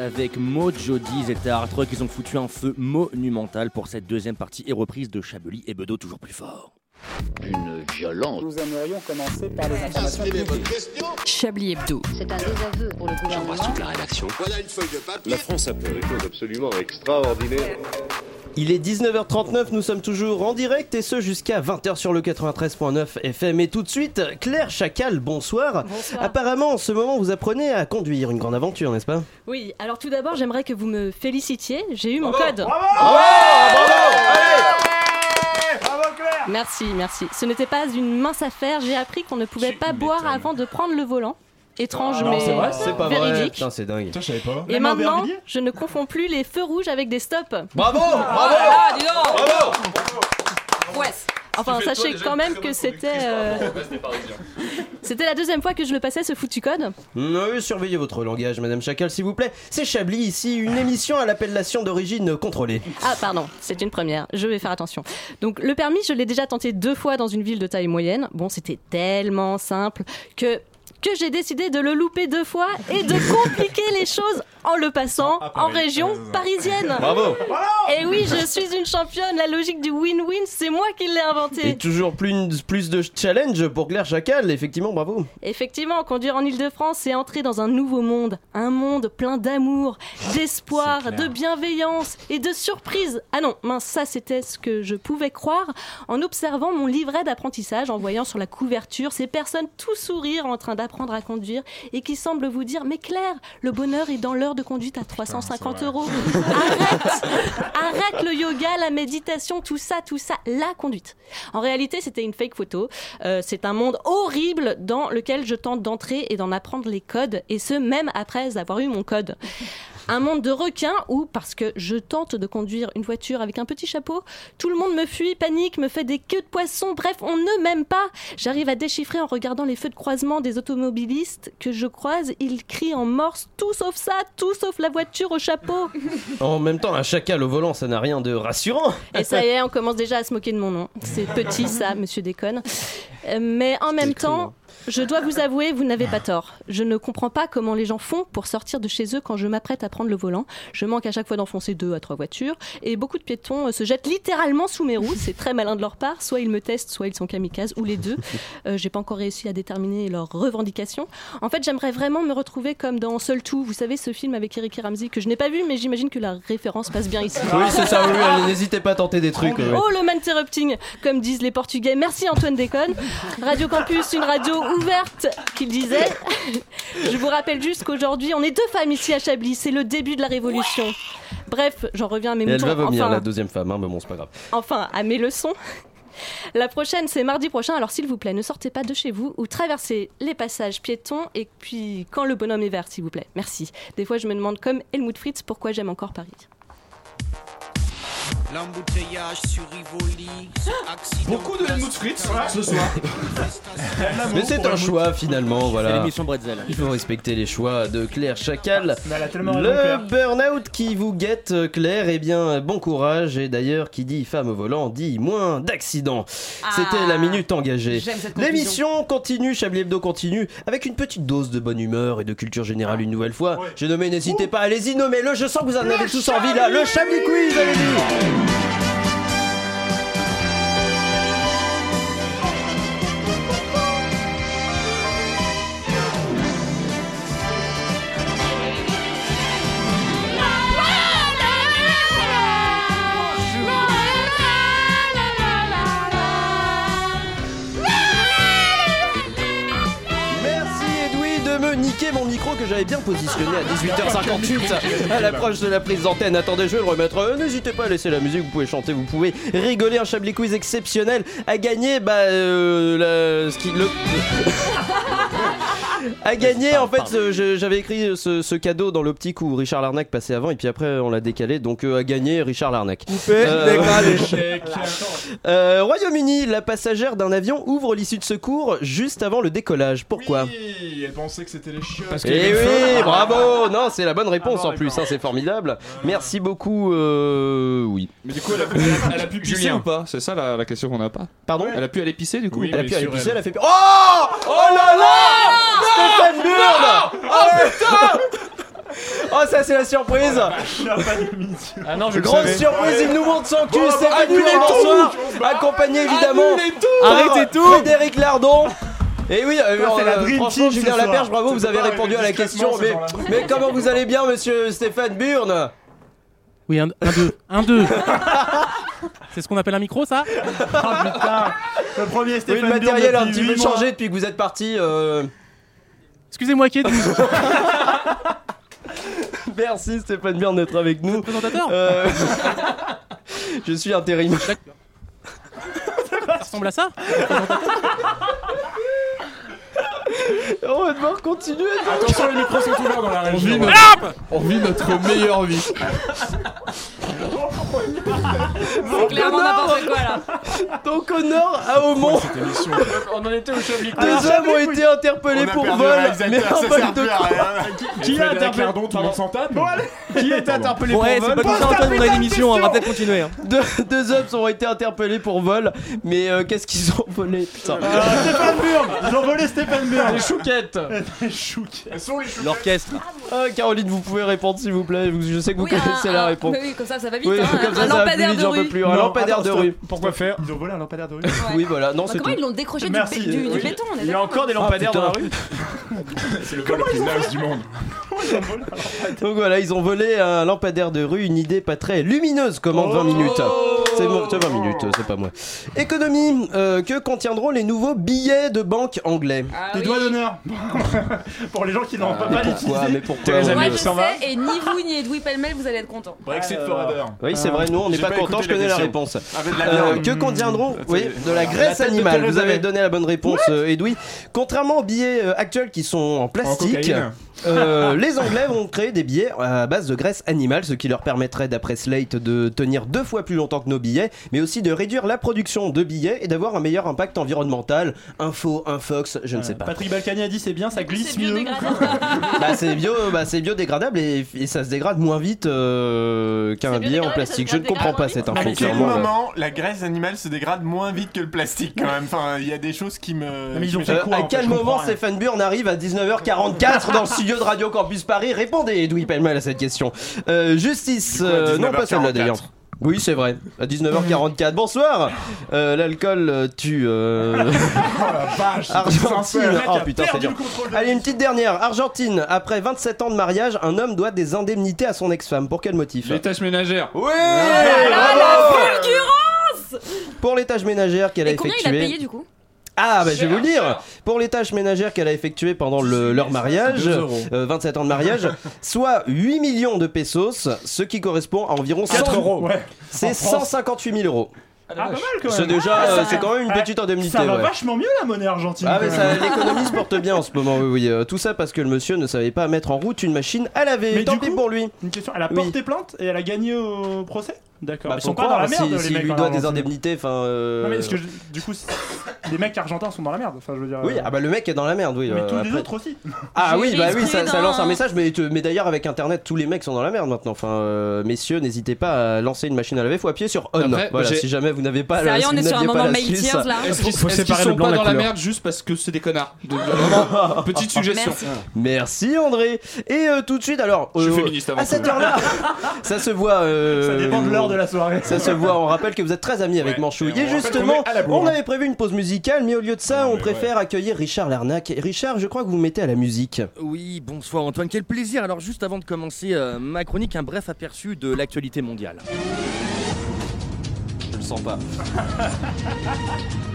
Avec étaient à Hard Rock, ils ont foutu un feu monumental pour cette deuxième partie et reprise de Chablis et Bedeau toujours plus fort. Une violence. Nous aimerions commencer par les informations publiques. Chablis Hebdo. C'est un désaveu pour le gouvernement. la rédaction. Voilà une feuille de papier. La France a fait des choses absolument extraordinaires. Il est 19h39, nous sommes toujours en direct et ce jusqu'à 20h sur le 93.9 FM. Et tout de suite, Claire Chacal, bonsoir. Bonsoir. Apparemment, en ce moment, vous apprenez à conduire une grande aventure, n'est-ce pas? Oui, alors tout d'abord, j'aimerais que vous me félicitiez. J'ai eu mon code. Bravo Merci, merci. Ce n'était pas une mince affaire. J'ai appris qu'on ne pouvait pas boire avant de prendre le volant. Étrange, Ah non, mais c'est vrai, c'est pas vrai. véridique. Putain, c'est dingue. je savais pas. Et maintenant, je ne confonds plus les feux rouges avec des stops. Bravo, bravo, Ah, dis donc. bravo. Ouais. Enfin, sachez quand même que c'était euh, c'était la deuxième fois que je le passais ce foutu code. Oui, surveillez votre langage, Madame Chacal, s'il vous plaît. C'est Chablis ici, une émission à l'appellation d'origine contrôlée. Ah pardon, c'est une première, je vais faire attention. Donc le permis, je l'ai déjà tenté deux fois dans une ville de taille moyenne. Bon, c'était tellement simple que que j'ai décidé de le louper deux fois et de compliquer les choses en le passant en région parisienne. Bravo. Et oui, je suis une championne, la logique du win-win, c'est moi qui l'ai inventé. Et toujours plus, plus de challenge pour Claire Chacal, effectivement, bravo. Effectivement, conduire en Ile-de-France, c'est entrer dans un nouveau monde. Un monde plein d'amour, d'espoir, de bienveillance et de surprise. Ah non, mince, ça c'était ce que je pouvais croire en observant mon livret d'apprentissage, en voyant sur la couverture ces personnes tout sourire en train d'apprendre à conduire et qui semblent vous dire Mais Claire, le bonheur est dans de conduite à 350 euros. Arrête Arrête le yoga, la méditation, tout ça, tout ça, la conduite. En réalité, c'était une fake photo. Euh, c'est un monde horrible dans lequel je tente d'entrer et d'en apprendre les codes, et ce même après avoir eu mon code. Un monde de requins où, parce que je tente de conduire une voiture avec un petit chapeau, tout le monde me fuit, panique, me fait des queues de poisson, bref, on ne m'aime pas. J'arrive à déchiffrer en regardant les feux de croisement des automobilistes que je croise, ils crient en morse tout sauf ça, tout sauf la voiture au chapeau. En même temps, un chacal au volant, ça n'a rien de rassurant. Et ça y est, on commence déjà à se moquer de mon nom. C'est petit ça, monsieur déconne. Euh, Mais en même temps, je dois vous avouer, vous n'avez pas tort. Je ne comprends pas comment les gens font pour sortir de chez eux quand je m'apprête à prendre le volant. Je manque à chaque fois d'enfoncer deux à trois voitures et beaucoup de piétons euh, se jettent littéralement sous mes roues. C'est très malin de leur part. Soit ils me testent, soit ils sont kamikazes ou les deux. Euh, J'ai pas encore réussi à déterminer leurs revendications. En fait, j'aimerais vraiment me retrouver comme dans Seul Tout. Vous savez ce film avec Eric et Ramsey que je n'ai pas vu, mais j'imagine que la référence passe bien ici. Oui, c'est ça, oui, n'hésitez pas à tenter des trucs. Oh le interrupting, comme disent les Portugais. Merci Antoine Déconne. Radio Campus, une radio ouverte, qu'il disait. Je vous rappelle juste qu'aujourd'hui, on est deux femmes ici à Chablis. C'est le début de la révolution. Bref, j'en reviens à mes Et elle moutons. va vomir, enfin, la deuxième femme, hein, mais bon, c'est pas grave. enfin, à mes leçons. La prochaine, c'est mardi prochain. Alors, s'il vous plaît, ne sortez pas de chez vous ou traversez les passages piétons. Et puis, quand le bonhomme est vert, s'il vous plaît. Merci. Des fois, je me demande, comme Helmut Fritz, pourquoi j'aime encore Paris. L'embouteillage sur Rivoli, Beaucoup de Helmut Fritz ce soir. Mais c'est un choix finalement, voilà. C'est l'émission Bretzel. Il faut respecter les choix de Claire Chacal. Mais elle a tellement raison, Le burn-out qui vous guette, Claire, eh bien, bon courage. Et d'ailleurs, qui dit femme au volant dit moins d'accidents. C'était la minute engagée. L'émission continue, Chablis Hebdo continue, avec une petite dose de bonne humeur et de culture générale une nouvelle fois. J'ai nommé, n'hésitez pas, allez-y, nommez-le. Je sens que vous en avez tous envie là. Le Chablis Quiz, allez-y. Merci mon micro que j'avais bien positionné à 18h58 à l'approche de la prise d'antenne. Attendez, je vais le remettre. Euh, N'hésitez pas à laisser la musique, vous pouvez chanter, vous pouvez rigoler. Un Chablis Quiz exceptionnel à gagner. Bah, euh, ce qui, le... à gagner, en fait, euh, j'avais écrit ce, ce cadeau dans l'optique où Richard Larnac passait avant et puis après on l'a décalé. Donc euh, à gagner, Richard Larnac. Échec. Euh, Royaume-Uni, la passagère d'un avion ouvre l'issue de secours juste avant le décollage. Pourquoi Oui, elle pensait que c'était les chiottes. Parce Eh oui, bravo Non, c'est la bonne réponse en plus, hein, c'est formidable. Merci beaucoup, euh, oui. Mais du coup, elle a pu, elle a pu pisser Julien. ou pas? C'est ça la, la question qu'on n'a pas. Pardon? Elle a pu aller pisser du coup Oui, Elle a pu aller pisser, elle. elle a fait... Oh Oh là là Stéphane Burn Oh putain Oh ça c'est la surprise Ah non, je le Grosse savais. surprise, il nous montre son cul, Bon, annulez tout. bonsoir Accompagné évidemment par Arrêtez tout. Frédéric Lardon et oui, euh, c'est la euh, Dream franchement, Team ce Julien soir. Laperche, bravo, vous avez pas répondu à la question. Mais, ce genre-là. mais comment vous allez bien, monsieur Stéphane Burn Oui, un, un deux. Un deux. C'est ce qu'on appelle un micro, ça? Ah putain Le premier Oui, Stéphane le matériel a un petit peu mois. changé depuis que vous êtes parti. euh, Excusez-moi, qui êtes-vous Merci Stéphane Burn d'être avec nous. Présentateur Euh, Je suis intérim. ressemble à ça On va devoir continuer. Attention, les micros sont ouverts dans la On vit région. notre, on vit notre meilleure vie. C'est clairement n'importe quoi là. Donc au nord, à Aumont, On en était au Chablis. deux hommes ont été interpellés pour perdu vol, réalisateur, mais ça en sert vol de plus à quoi rien. Qui a interpellé Lardon, tout le monde s'en tape Qui a été interpellé Ouais, pour c'est vol pas comme ça, Antoine, on a une émission, on va peut-être continuer. hein. deux, deux hommes ont été interpellés pour vol, mais euh, qu'est-ce qu'ils ont volé Putain. Ah, Stéphane Burn Ils ont volé Stéphane Burn Les chouquettes. Les chouquettes. Elles sont les chouquettes. L'orchestre. Ah, Caroline, vous pouvez répondre s'il vous plaît. Je sais que vous Oui, connaissez un- la réponse. mais oui, comme ça, ça va vite. Oui, hein. comme ça, un ça lampadaire vite, de rue. plus. Un lampadaire attends, de rue. Pourquoi faire Ils ont volé un lampadaire de rue Oui, voilà. Non, Bah, c'est comment tout. ils l'ont décroché du, Merci. du- du Oui. béton Il y a encore des Ah, lampadaires dans la rue C'est le vol le plus naze du monde. Donc voilà, ils ont volé un lampadaire de rue, une idée pas très lumineuse, commande 20 minutes. C'est mo- c'est 20 minutes, c'est pas moi. Économie, euh, que contiendront les nouveaux billets de banque anglais Ah Des oui. doigts d'honneur Pour les gens qui n'ont pas pas Pourquoi l'utiliser. Mais pourquoi on- Moi je sais, et ni vous ni Edoui Pellemel, vous allez être contents. Brexit forever. Oui, c'est vrai, nous on n'est pas pas contents, je connais la réponse. Euh, que contiendront oui, c'est- de la graisse animale? Vous avez donné la bonne réponse, euh, Edoui. Contrairement aux billets actuels qui sont en plastique, cocaïne. Euh, les Anglais vont créer des billets à base de graisse animale, ce qui leur permettrait, d'après Slate, de tenir deux fois plus longtemps que nos billets, mais aussi de réduire la production de billets et d'avoir un meilleur impact environnemental. Info, infox, je ne sais pas. Patrick Balkany a dit c'est bien, ça glisse mieux. Bah, c'est bio, bah, c'est biodégradable et, et ça se dégrade moins vite euh, qu'un billet en plastique. Je ne comprends pas cette À info. quel clairement, là. moment la graisse animale se dégrade moins vite que le plastique quand même Enfin, il y a des choses qui me. mais ils ont fait me- Euh, quoi, à quel moment. Stéphane Burn arrive à 19h44 dans le studio de Radio Campus Paris Répondez, Edoui Pellemel, à cette question. Euh, justice, euh, non pas celle-là 19h44. d'ailleurs. Oui, c'est vrai. À 19h44. Bonsoir. Euh, L'alcool euh, tue. euh, Argentine. Oh putain, c'est dur. Allez, une petite dernière. Argentine. Après 27 ans de mariage, un homme doit des indemnités à son ex-femme. Pour quel motif Les tâches ménagères. Oui Ah, la fulgurance Pour les tâches ménagères qu'elle a Et combien il a effectuées. payé du coup? Ah, bah, je vais vous le dire. Pour les tâches ménagères qu'elle a effectuées pendant le- leur mariage, Deux euros. euh, 27 ans de mariage, soit 8 millions de pesos, ce qui correspond à environ 4 100 euros. C'est 158 000 euros. Ah, pas mal quand même. C'est déjà, Ah, euh, c'est quand même une ah, petite indemnité. Ça va ouais. vachement mieux la monnaie argentine. Ah quand mais même. l'économie se porte bien en ce moment, oui, oui. Euh, tout ça parce que le monsieur ne savait pas mettre en route une machine à laver. Mais Tant du pis coup, pour lui. Une question, elle a Oui. porté plainte et elle a gagné au procès? D'accord. Bah, Ils sont pas dans la croire, merde si- les mecs. lui doit des indemnités, enfin. euh, Non mais est-ce que je- du coup, les mecs argentins sont dans la merde. Enfin, je veux dire. Oui, euh, ah bah le mec est dans la merde, oui. Mais euh, tous les autres aussi. Ah oui, bah oui, ça, lance un message, mais, te- mais d'ailleurs avec internet, tous les mecs sont dans la merde maintenant. Enfin, euh, messieurs, n'hésitez pas à lancer une machine à laver, faut appuyer sur on. Après, voilà, si jamais vous n'avez pas Sérieux, la, on est sur un moment la mail Suisse. tears là Faut séparer le sont blanc pas de la dans la couleur. merde juste parce que c'est des connards Petite suggestion. Merci. André. Et tout de suite, alors, Je suis féministe avant à cette heure-là, ça se voit. Ça dépend de l'heure de la soirée. Ça se voit, on rappelle que vous êtes très amis avec Ouais, Manchouille. et justement, on avait prévu une pause musicale, mais au lieu de ça, Non, on préfère accueillir Richard Larnac. Et Richard, je crois que vous mettez à la musique. Oui, bonsoir Antoine, quel plaisir. Alors juste avant de commencer euh, ma chronique, un bref aperçu de l'actualité mondiale. Je le sens pas.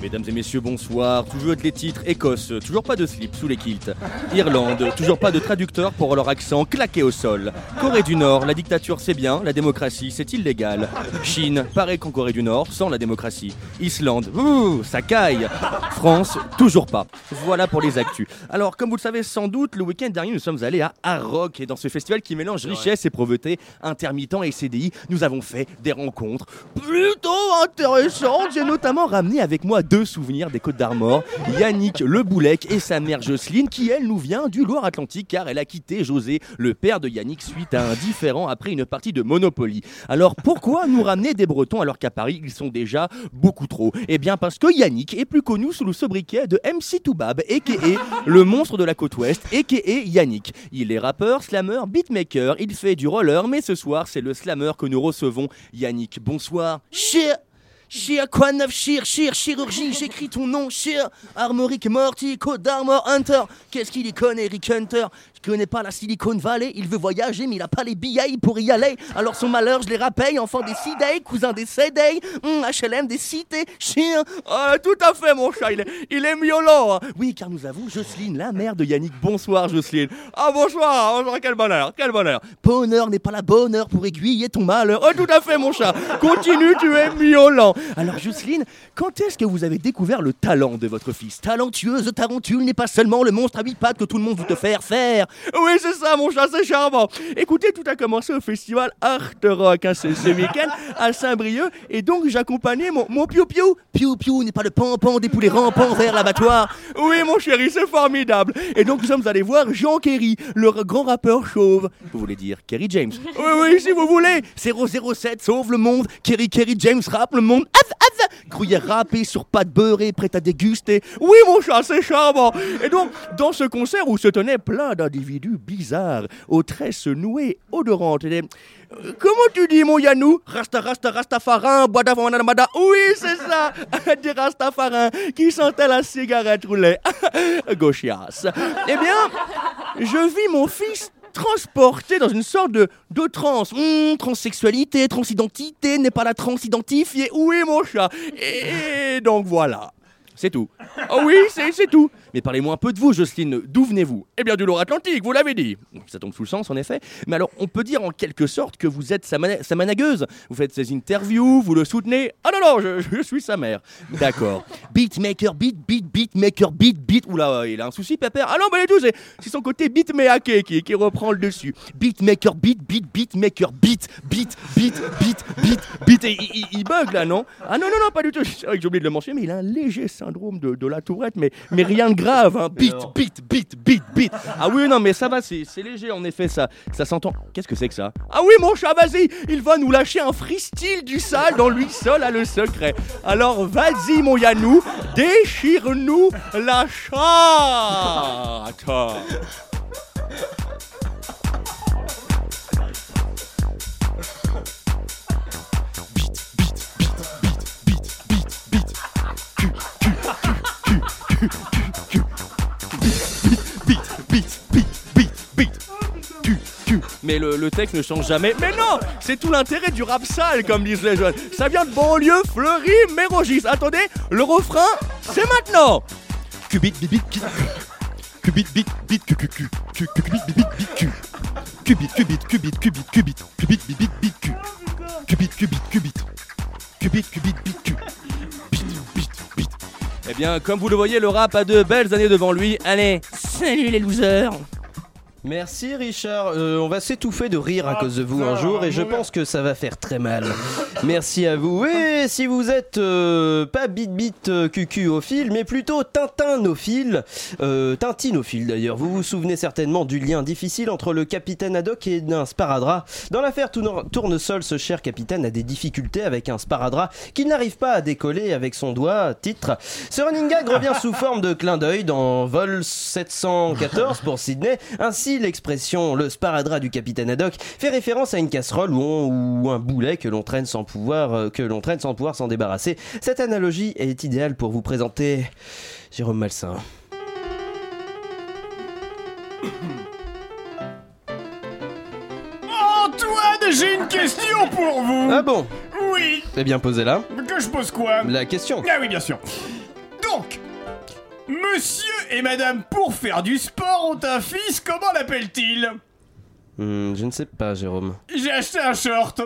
Mesdames et messieurs, bonsoir. Toujours les titres Écosse, toujours pas de slip sous les kilts. Irlande, toujours pas de traducteur pour leur accent claqué au sol. Corée du Nord, la dictature c'est bien, la démocratie c'est illégal. Chine, pareil qu'en Corée du Nord, sans la démocratie. Islande, ouh, ça caille. France, toujours pas. Voilà pour les actus. Alors, comme vous le savez sans doute, le week-end dernier, nous sommes allés à Arrock et dans ce festival qui mélange richesse et pauvreté, intermittent et CDI, nous avons fait des rencontres plutôt intéressantes. J'ai notamment ramené avec moi deux souvenirs des Côtes d'Armor, Yannick Le Boulec et sa mère Jocelyne, qui elle nous vient du Loire-Atlantique car elle a quitté José, le père de Yannick, suite à un différend après une partie de Monopoly. Alors pourquoi nous ramener des Bretons alors qu'à Paris ils sont déjà beaucoup trop? Eh bien parce que Yannick est plus connu sous le sobriquet de MC Toubab, a.k.a. le monstre de la côte ouest, a.k.a. Yannick. Il est rappeur, slammer, beatmaker, il fait du roller, mais ce soir c'est le slammer que nous recevons. Yannick, bonsoir. Chir, quoi neuf, chir, chir, chirurgie, j'écris ton nom, chir, Armorique Morty, Côte d'Armor Hunter, qu'est-ce qu'il y connaît, Rick Hunter? Tu connais pas la Silicon Valley Il veut voyager, mais il a pas les billets pour y aller. Alors son malheur, je les rappelle, enfant des C-Day, cousin des hum, HLM des cités, chien. Ah, tout à fait, mon chat, il est, il est miaulant. hein. Oui, car nous avons Jocelyne, la mère de Yannick. Bonsoir, Jocelyne. Ah, bonsoir, bonsoir, quel bonheur, quel bonheur. Bonheur n'est pas la bonne heure pour aiguiller ton malheur. Oh, tout à fait, mon chat. Continue, tu es miaulant. Alors, Jocelyne, quand est-ce que vous avez découvert le talent de votre fils? Talentueuse tarentule n'est pas seulement le monstre à huit pattes que tout le monde veut te faire faire. Oui, c'est ça, mon chat, c'est charmant. Écoutez, tout a commencé au festival Art Rock hein, ce, week-end à Saint-Brieuc. Et donc, j'accompagnais mon, mon piou-piou. Piou-piou n'est pas le pan-pan des poulets rampants vers l'abattoir. Oui, mon chéri, c'est formidable. Et donc, nous sommes allés voir Jean Kerry, le grand rappeur chauve. Vous voulez dire Kerry James? Oui, oui, si vous voulez. 007 sauve le monde. Kerry Kerry James rappe le monde. Gruyère râpée sur pâte beurrée, prête à déguster. Oui, mon chat, c'est charmant. Et donc, dans ce concert où se tenaient plein d'individus bizarres, aux tresses nouées, odorantes, des- Comment tu dis, mon Yanou? Rasta, rasta, rastafarin, boada, boada. Oui, c'est ça Des rastafarins qui sentaient la cigarette roulée. Gauchias. Eh bien, je vis mon fils transporté dans une sorte de, de transe. Hum, transsexualité, transidentité, n'est pas la transidentifiée. Oui, mon chat. Et donc voilà. C'est tout. Oh oui, c'est tout. Mais parlez-moi un peu de vous, Jocelyne. D'où venez-vous? Eh bien, du Loire-Atlantique, vous l'avez dit. Ça tombe sous le sens, en effet. Mais alors, on peut dire en quelque sorte que vous êtes sa, mana- sa managueuse. Vous faites ses interviews, vous le soutenez. Ah non, non, je, je suis sa mère. D'accord. Beatmaker, beat, beat, beatmaker, beat, beat. Oula, il a un souci, pépère. Ah non, mais les deux, c'est son côté beatmaker qui, qui reprend le dessus. Beatmaker, beat, beat, beatmaker, beat, beat, beat, beat, beat, beat. Et il, il- il bug là, non? Ah non, non, non, pas du tout. C'est vrai que j'ai oublié de le mentionner, mais il a un léger syndrome de, de la tourette, mais, mais rien de grave. Hein. Beat, beat, beat, beat, beat. Ah oui, non, mais ça va, c'est c'est léger en effet, ça, ça s'entend. Qu'est-ce que c'est que ça? Ah oui, mon chat, vas-y, il va nous lâcher un freestyle du sale dans lui seul a le secret. Alors vas-y, mon Yanou, déchire-nous la chatte. Mais le, le texte ne change jamais. Mais non C'est tout l'intérêt du rap sale, comme disent les jeunes. Ça vient de banlieue, Fleury, Mérogis. Attendez, le refrain, c'est maintenant Cubit, bibit, qui- Cubit, bit, bit, cu, cu, cu, cu, cu, cubit, bibit, bit, cu. Cubit, cubit, cubit, cubit, cubit, cubit, bibit, bit, cu. Cubit, cubit, cubit. Cubit, cubit, bit, cu. Bit, bit, bit. Eh bien, comme vous le voyez, le rap a de belles années devant lui. Allez, salut les losers Merci Richard, Euh, on va s'étouffer de rire à cause de vous un jour et je pense que ça va faire très mal. Merci à vous. Et si vous êtes euh, pas bit bit euh, cucu au fil, mais plutôt tintinophile, euh, tintinophile d'ailleurs, vous vous souvenez certainement du lien difficile entre le capitaine Haddock et un sparadrap. Dans l'affaire Tourne- Tournesol, ce cher capitaine a des difficultés avec un sparadrap qui n'arrive pas à décoller avec son doigt. Titre. Ce running gag revient sous forme de clin d'œil dans Vol 714 pour Sydney. Ainsi, l'expression le sparadrap du capitaine Haddock fait référence à une casserole ou, on- ou un boulet que l'on traîne sans pouvoir euh, que l'on traîne sans pouvoir s'en débarrasser. Cette analogie est idéale pour vous présenter Jérôme Malsain. Antoine, j'ai une question pour vous. Ah bon? Oui. Eh bien, posez-la. Que je pose quoi? La question. Ah oui, bien sûr. Donc, monsieur et madame pour faire du sport ont un fils, comment l'appelle-t-il Hmm, je ne sais pas, Jérôme. J'ai acheté un short.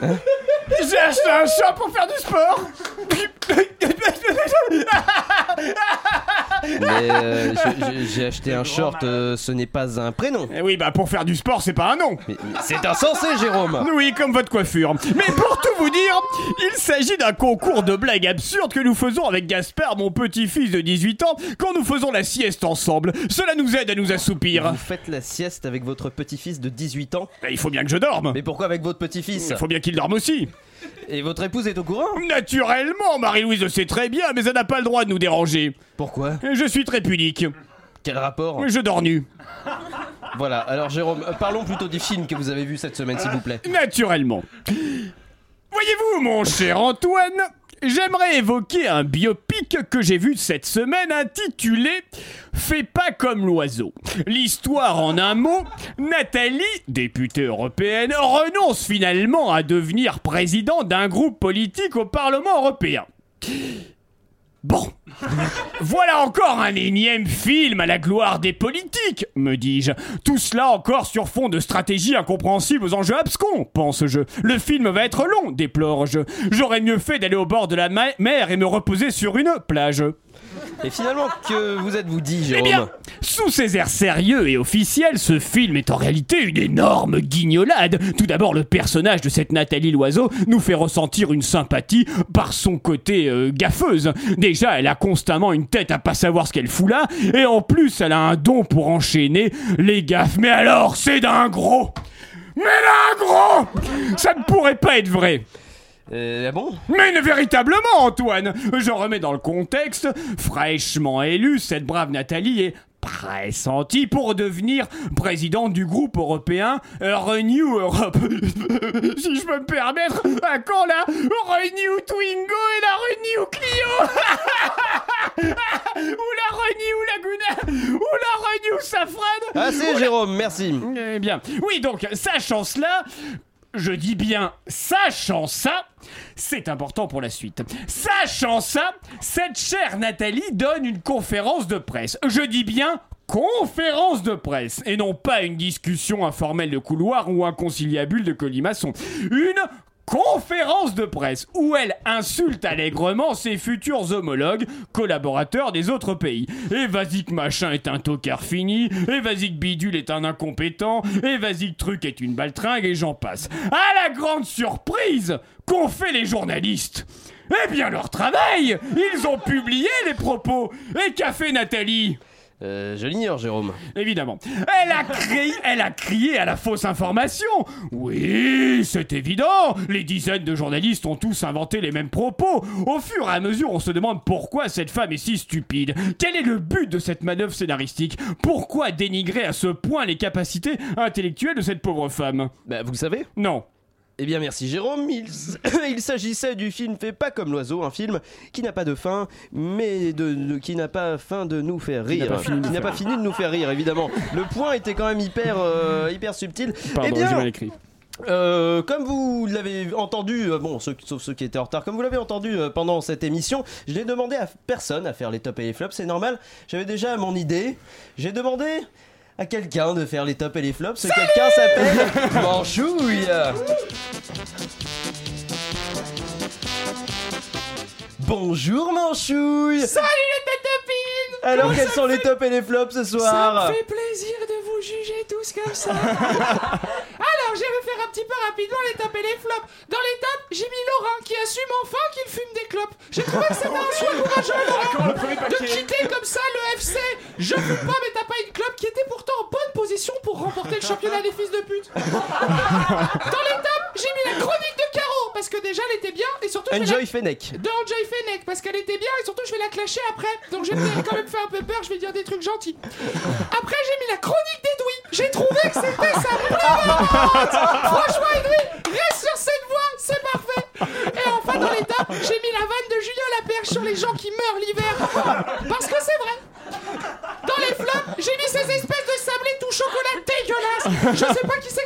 J'ai acheté un short pour faire du sport. Mais euh, je- je- j'ai acheté un short, euh, ce n'est pas un prénom. Eh oui, bah pour faire du sport, c'est pas un nom. C'est insensé, Jérôme. Oui, comme votre coiffure. Mais pour tout vous dire, il s'agit d'un concours de blagues absurdes que nous faisons avec Gaspard, mon petit-fils de 18 ans, quand nous faisons la sieste ensemble. Cela nous aide à nous assoupir. Vous faites la sieste avec votre petit-fils de 18 ans Il faut bien que je dorme. Mais pourquoi avec votre petit-fils? Il faut bien qu'il dorme aussi. Et votre épouse est au courant Naturellement, Marie-Louise le sait très bien, mais elle n'a pas le droit de nous déranger. Pourquoi Je suis très pudique. Quel rapport Je dors nu. Voilà, alors Jérôme, euh, parlons plutôt du film que vous avez vu cette semaine, s'il vous plaît. Naturellement. Voyez-vous, mon cher Antoine, j'aimerais évoquer un biopic que j'ai vu cette semaine intitulé Fais pas comme l'oiseau. L'histoire en un mot, Nathalie, députée européenne, renonce finalement à devenir président d'un groupe politique au Parlement européen. Bon, voilà encore un énième film à la gloire des politiques, me dis-je. Tout cela encore sur fond de stratégie incompréhensible aux enjeux abscons, pense-je. Le film va être long, déplore-je. J'aurais mieux fait d'aller au bord de la mer et me reposer sur une plage. Et finalement, que vous êtes-vous dit, Eh Jérôme bien, sous ces airs sérieux et officiels, ce film est en réalité une énorme guignolade. Tout d'abord, le personnage de cette Nathalie Loiseau nous fait ressentir une sympathie par son côté euh, gaffeuse. Déjà, elle a constamment une tête à pas savoir ce qu'elle fout là, et en plus, elle a un don pour enchaîner les gaffes. Mais alors, c'est d'un gros Mais d'un gros Ça ne pourrait pas être vrai Euh, ah bon? Mais véritablement, Antoine! Je remets dans le contexte, fraîchement élue, cette brave Nathalie est pressentie pour devenir présidente du groupe européen Renew Europe. si je peux me permettre, à quand la Renew Twingo et la Renew Clio? Ou la Renew Laguna? Ou la Renew Safran? Assez, Jérôme, merci. eh bien, oui, donc, sachant cela, je dis bien sachant ça, c'est important pour la suite. Sachant ça, cette chère Nathalie donne une conférence de presse. Je dis bien conférence de presse et non pas une discussion informelle de couloir ou un conciliabule de colimaçon. Une conférence de presse où elle insulte allègrement ses futurs homologues, collaborateurs des autres pays. Et vas-y que machin est un tocard fini, et vas-y que bidule est un incompétent, et vas-y que truc est une baltringue, et j'en passe. À la grande surprise qu'ont fait les journalistes Eh bien leur travail Ils ont publié les propos Et qu'a fait Nathalie? Euh, je l'ignore, Jérôme. Évidemment. Elle a crié, elle a crié à la fausse information. Oui, c'est évident. Les dizaines de journalistes ont tous inventé les mêmes propos. Au fur et à mesure, on se demande pourquoi cette femme est si stupide. Quel est le but de cette manœuvre scénaristique? Pourquoi dénigrer à ce point les capacités intellectuelles de cette pauvre femme? Bah, vous le savez? Non. Eh bien merci Jérôme, il, s'agissait du film Fait pas comme l'oiseau, un film qui n'a pas de fin, mais de, de- qui n'a pas fin de nous faire rire. Qui n'a pas fini de nous faire rire, évidemment. Le point était quand même hyper, euh, hyper subtil. Pardon, eh bien, j'ai mal écrit. euh, comme vous l'avez entendu, euh, bon, ceux- sauf ceux qui étaient en retard, comme vous l'avez entendu euh, pendant cette émission, je n'ai demandé à personne à faire les tops et les flops, c'est normal, j'avais déjà mon idée. J'ai demandé à quelqu'un de faire les tops et les flops, ce quelqu'un s'appelle Manchouille. Bonjour Manchouille Salut les têtes Alors quels sont les tops et les flops ce soir Ça me fait plaisir de vous juger tous comme ça. Alors, je vais faire un petit peu rapidement les tops et les flops. Dans les tops, j'ai mis Laurent qui assume enfin qu'il fume des clopes. J'ai trouvé que c'était un choix courageux, Laurent, premier de quitter comme ça le FC. Je fume pas, mais t'as pas une clope qui était pourtant en bonne position pour remporter le championnat des fils de pute. Dans les tops, j'ai mis la chronique de Caro parce que déjà elle était bien et surtout je vais la- Fennec. de Enjoy Fennec parce qu'elle était bien et surtout je vais la clasher après. Donc je vais quand même faire un peu peur je vais dire des trucs gentils. Après j'ai mis la chronique d'Edoui j'ai trouvé que c'était sa plus marrante franchement Edoui reste sur cette voie c'est parfait. Et enfin dans les tops j'ai mis la vanne de Julien Laperche sur les gens qui meurent l'hiver. Parce que c'est vrai. Dans les flops, j'ai mis ces espèces de sablés tout chocolat dégueulasses. Je sais pas qui c'est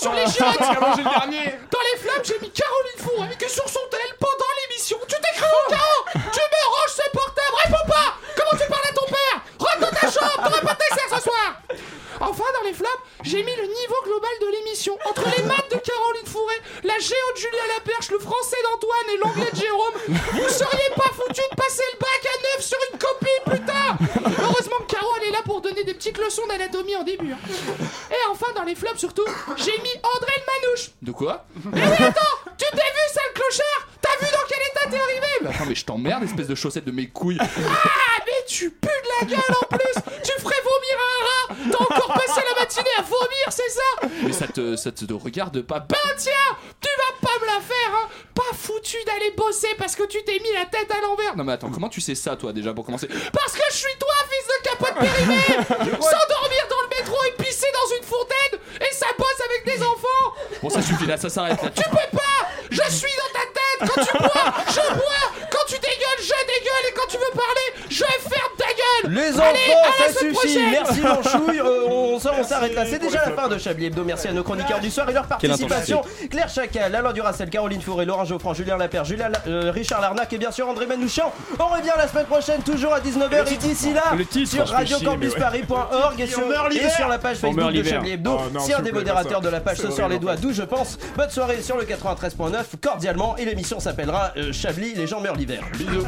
sur les chiottes. Dans les flops, j'ai mis Caroline Fourré qui sur son tel pendant l'émission. Tu t'écris où, Caro Tu me ranges ce portable, réponds pas Comment tu parles à ton père Rentre dans ta chambre, t'auras pas de dessert ce soir Enfin, dans les flops, j'ai mis le niveau global de l'émission. Entre les maths de Caroline Fourré, la géo de Julien Laperche, le français d'Antoine et l'anglais de Jérôme, vous seriez pas foutu de passer le bac à neuf sur une copie, putain Heureusement que Caro, elle est là pour donner des petites leçons d'anatomie en début. hein. Et enfin, dans les flops surtout, j'ai mis André le Manouche. De quoi Mais oui, attends Tu t'es vu, sale clochard T'as vu dans quel état t'es arrivé Bah, Attends, mais je t'emmerde, espèce de chaussette de mes couilles. Ah, mais tu pues de la gueule en plus. Tu ferais vomir un rat. T'as encore passé la matinée à vomir, c'est ça Mais ça te, ça te regarde pas. Ben tiens Tu vas pas me la faire, hein. Pas foutu d'aller bosser parce que tu t'es mis la tête à l'envers. Non mais attends, comment tu sais ça toi déjà pour commencer? Parce que je suis toi, fils de capote périmée S'endormir dans le métro et pisser dans une fontaine. Et ça bosse avec des enfants. Bon ça suffit là, ça s'arrête là. Tu peux pas. Je suis dans ta tête. Quand tu bois, je bois enfants, ça suffit. prochaine. Merci Manchouille. Euh, on s- on s'arrête là. C'est déjà la fin de Chablis Hebdo. Merci à nos chroniqueurs du soir et leur Quelle participation. Claire Chacal, Alain Duracel, Caroline Fourré, Laurent Geoffrand, Julien Lapère, Julien La- euh, Richard Larnac et bien sûr André Manouchian. On revient la semaine prochaine, toujours à 19h. Et d'ici là, Le titre, sur je fais chier, radiocampusparis.org et, sur- et sur la page On Facebook de l'hiver. Chablis Hebdo. Oh non, si s'il un vous des plaît, modérateurs pas ça. de la page C'est se sort les horrible, doigts, d'où je pense. Bonne soirée sur le 93.9 cordialement et l'émission s'appellera euh, Chablis, les gens meurent l'hiver. Bisous.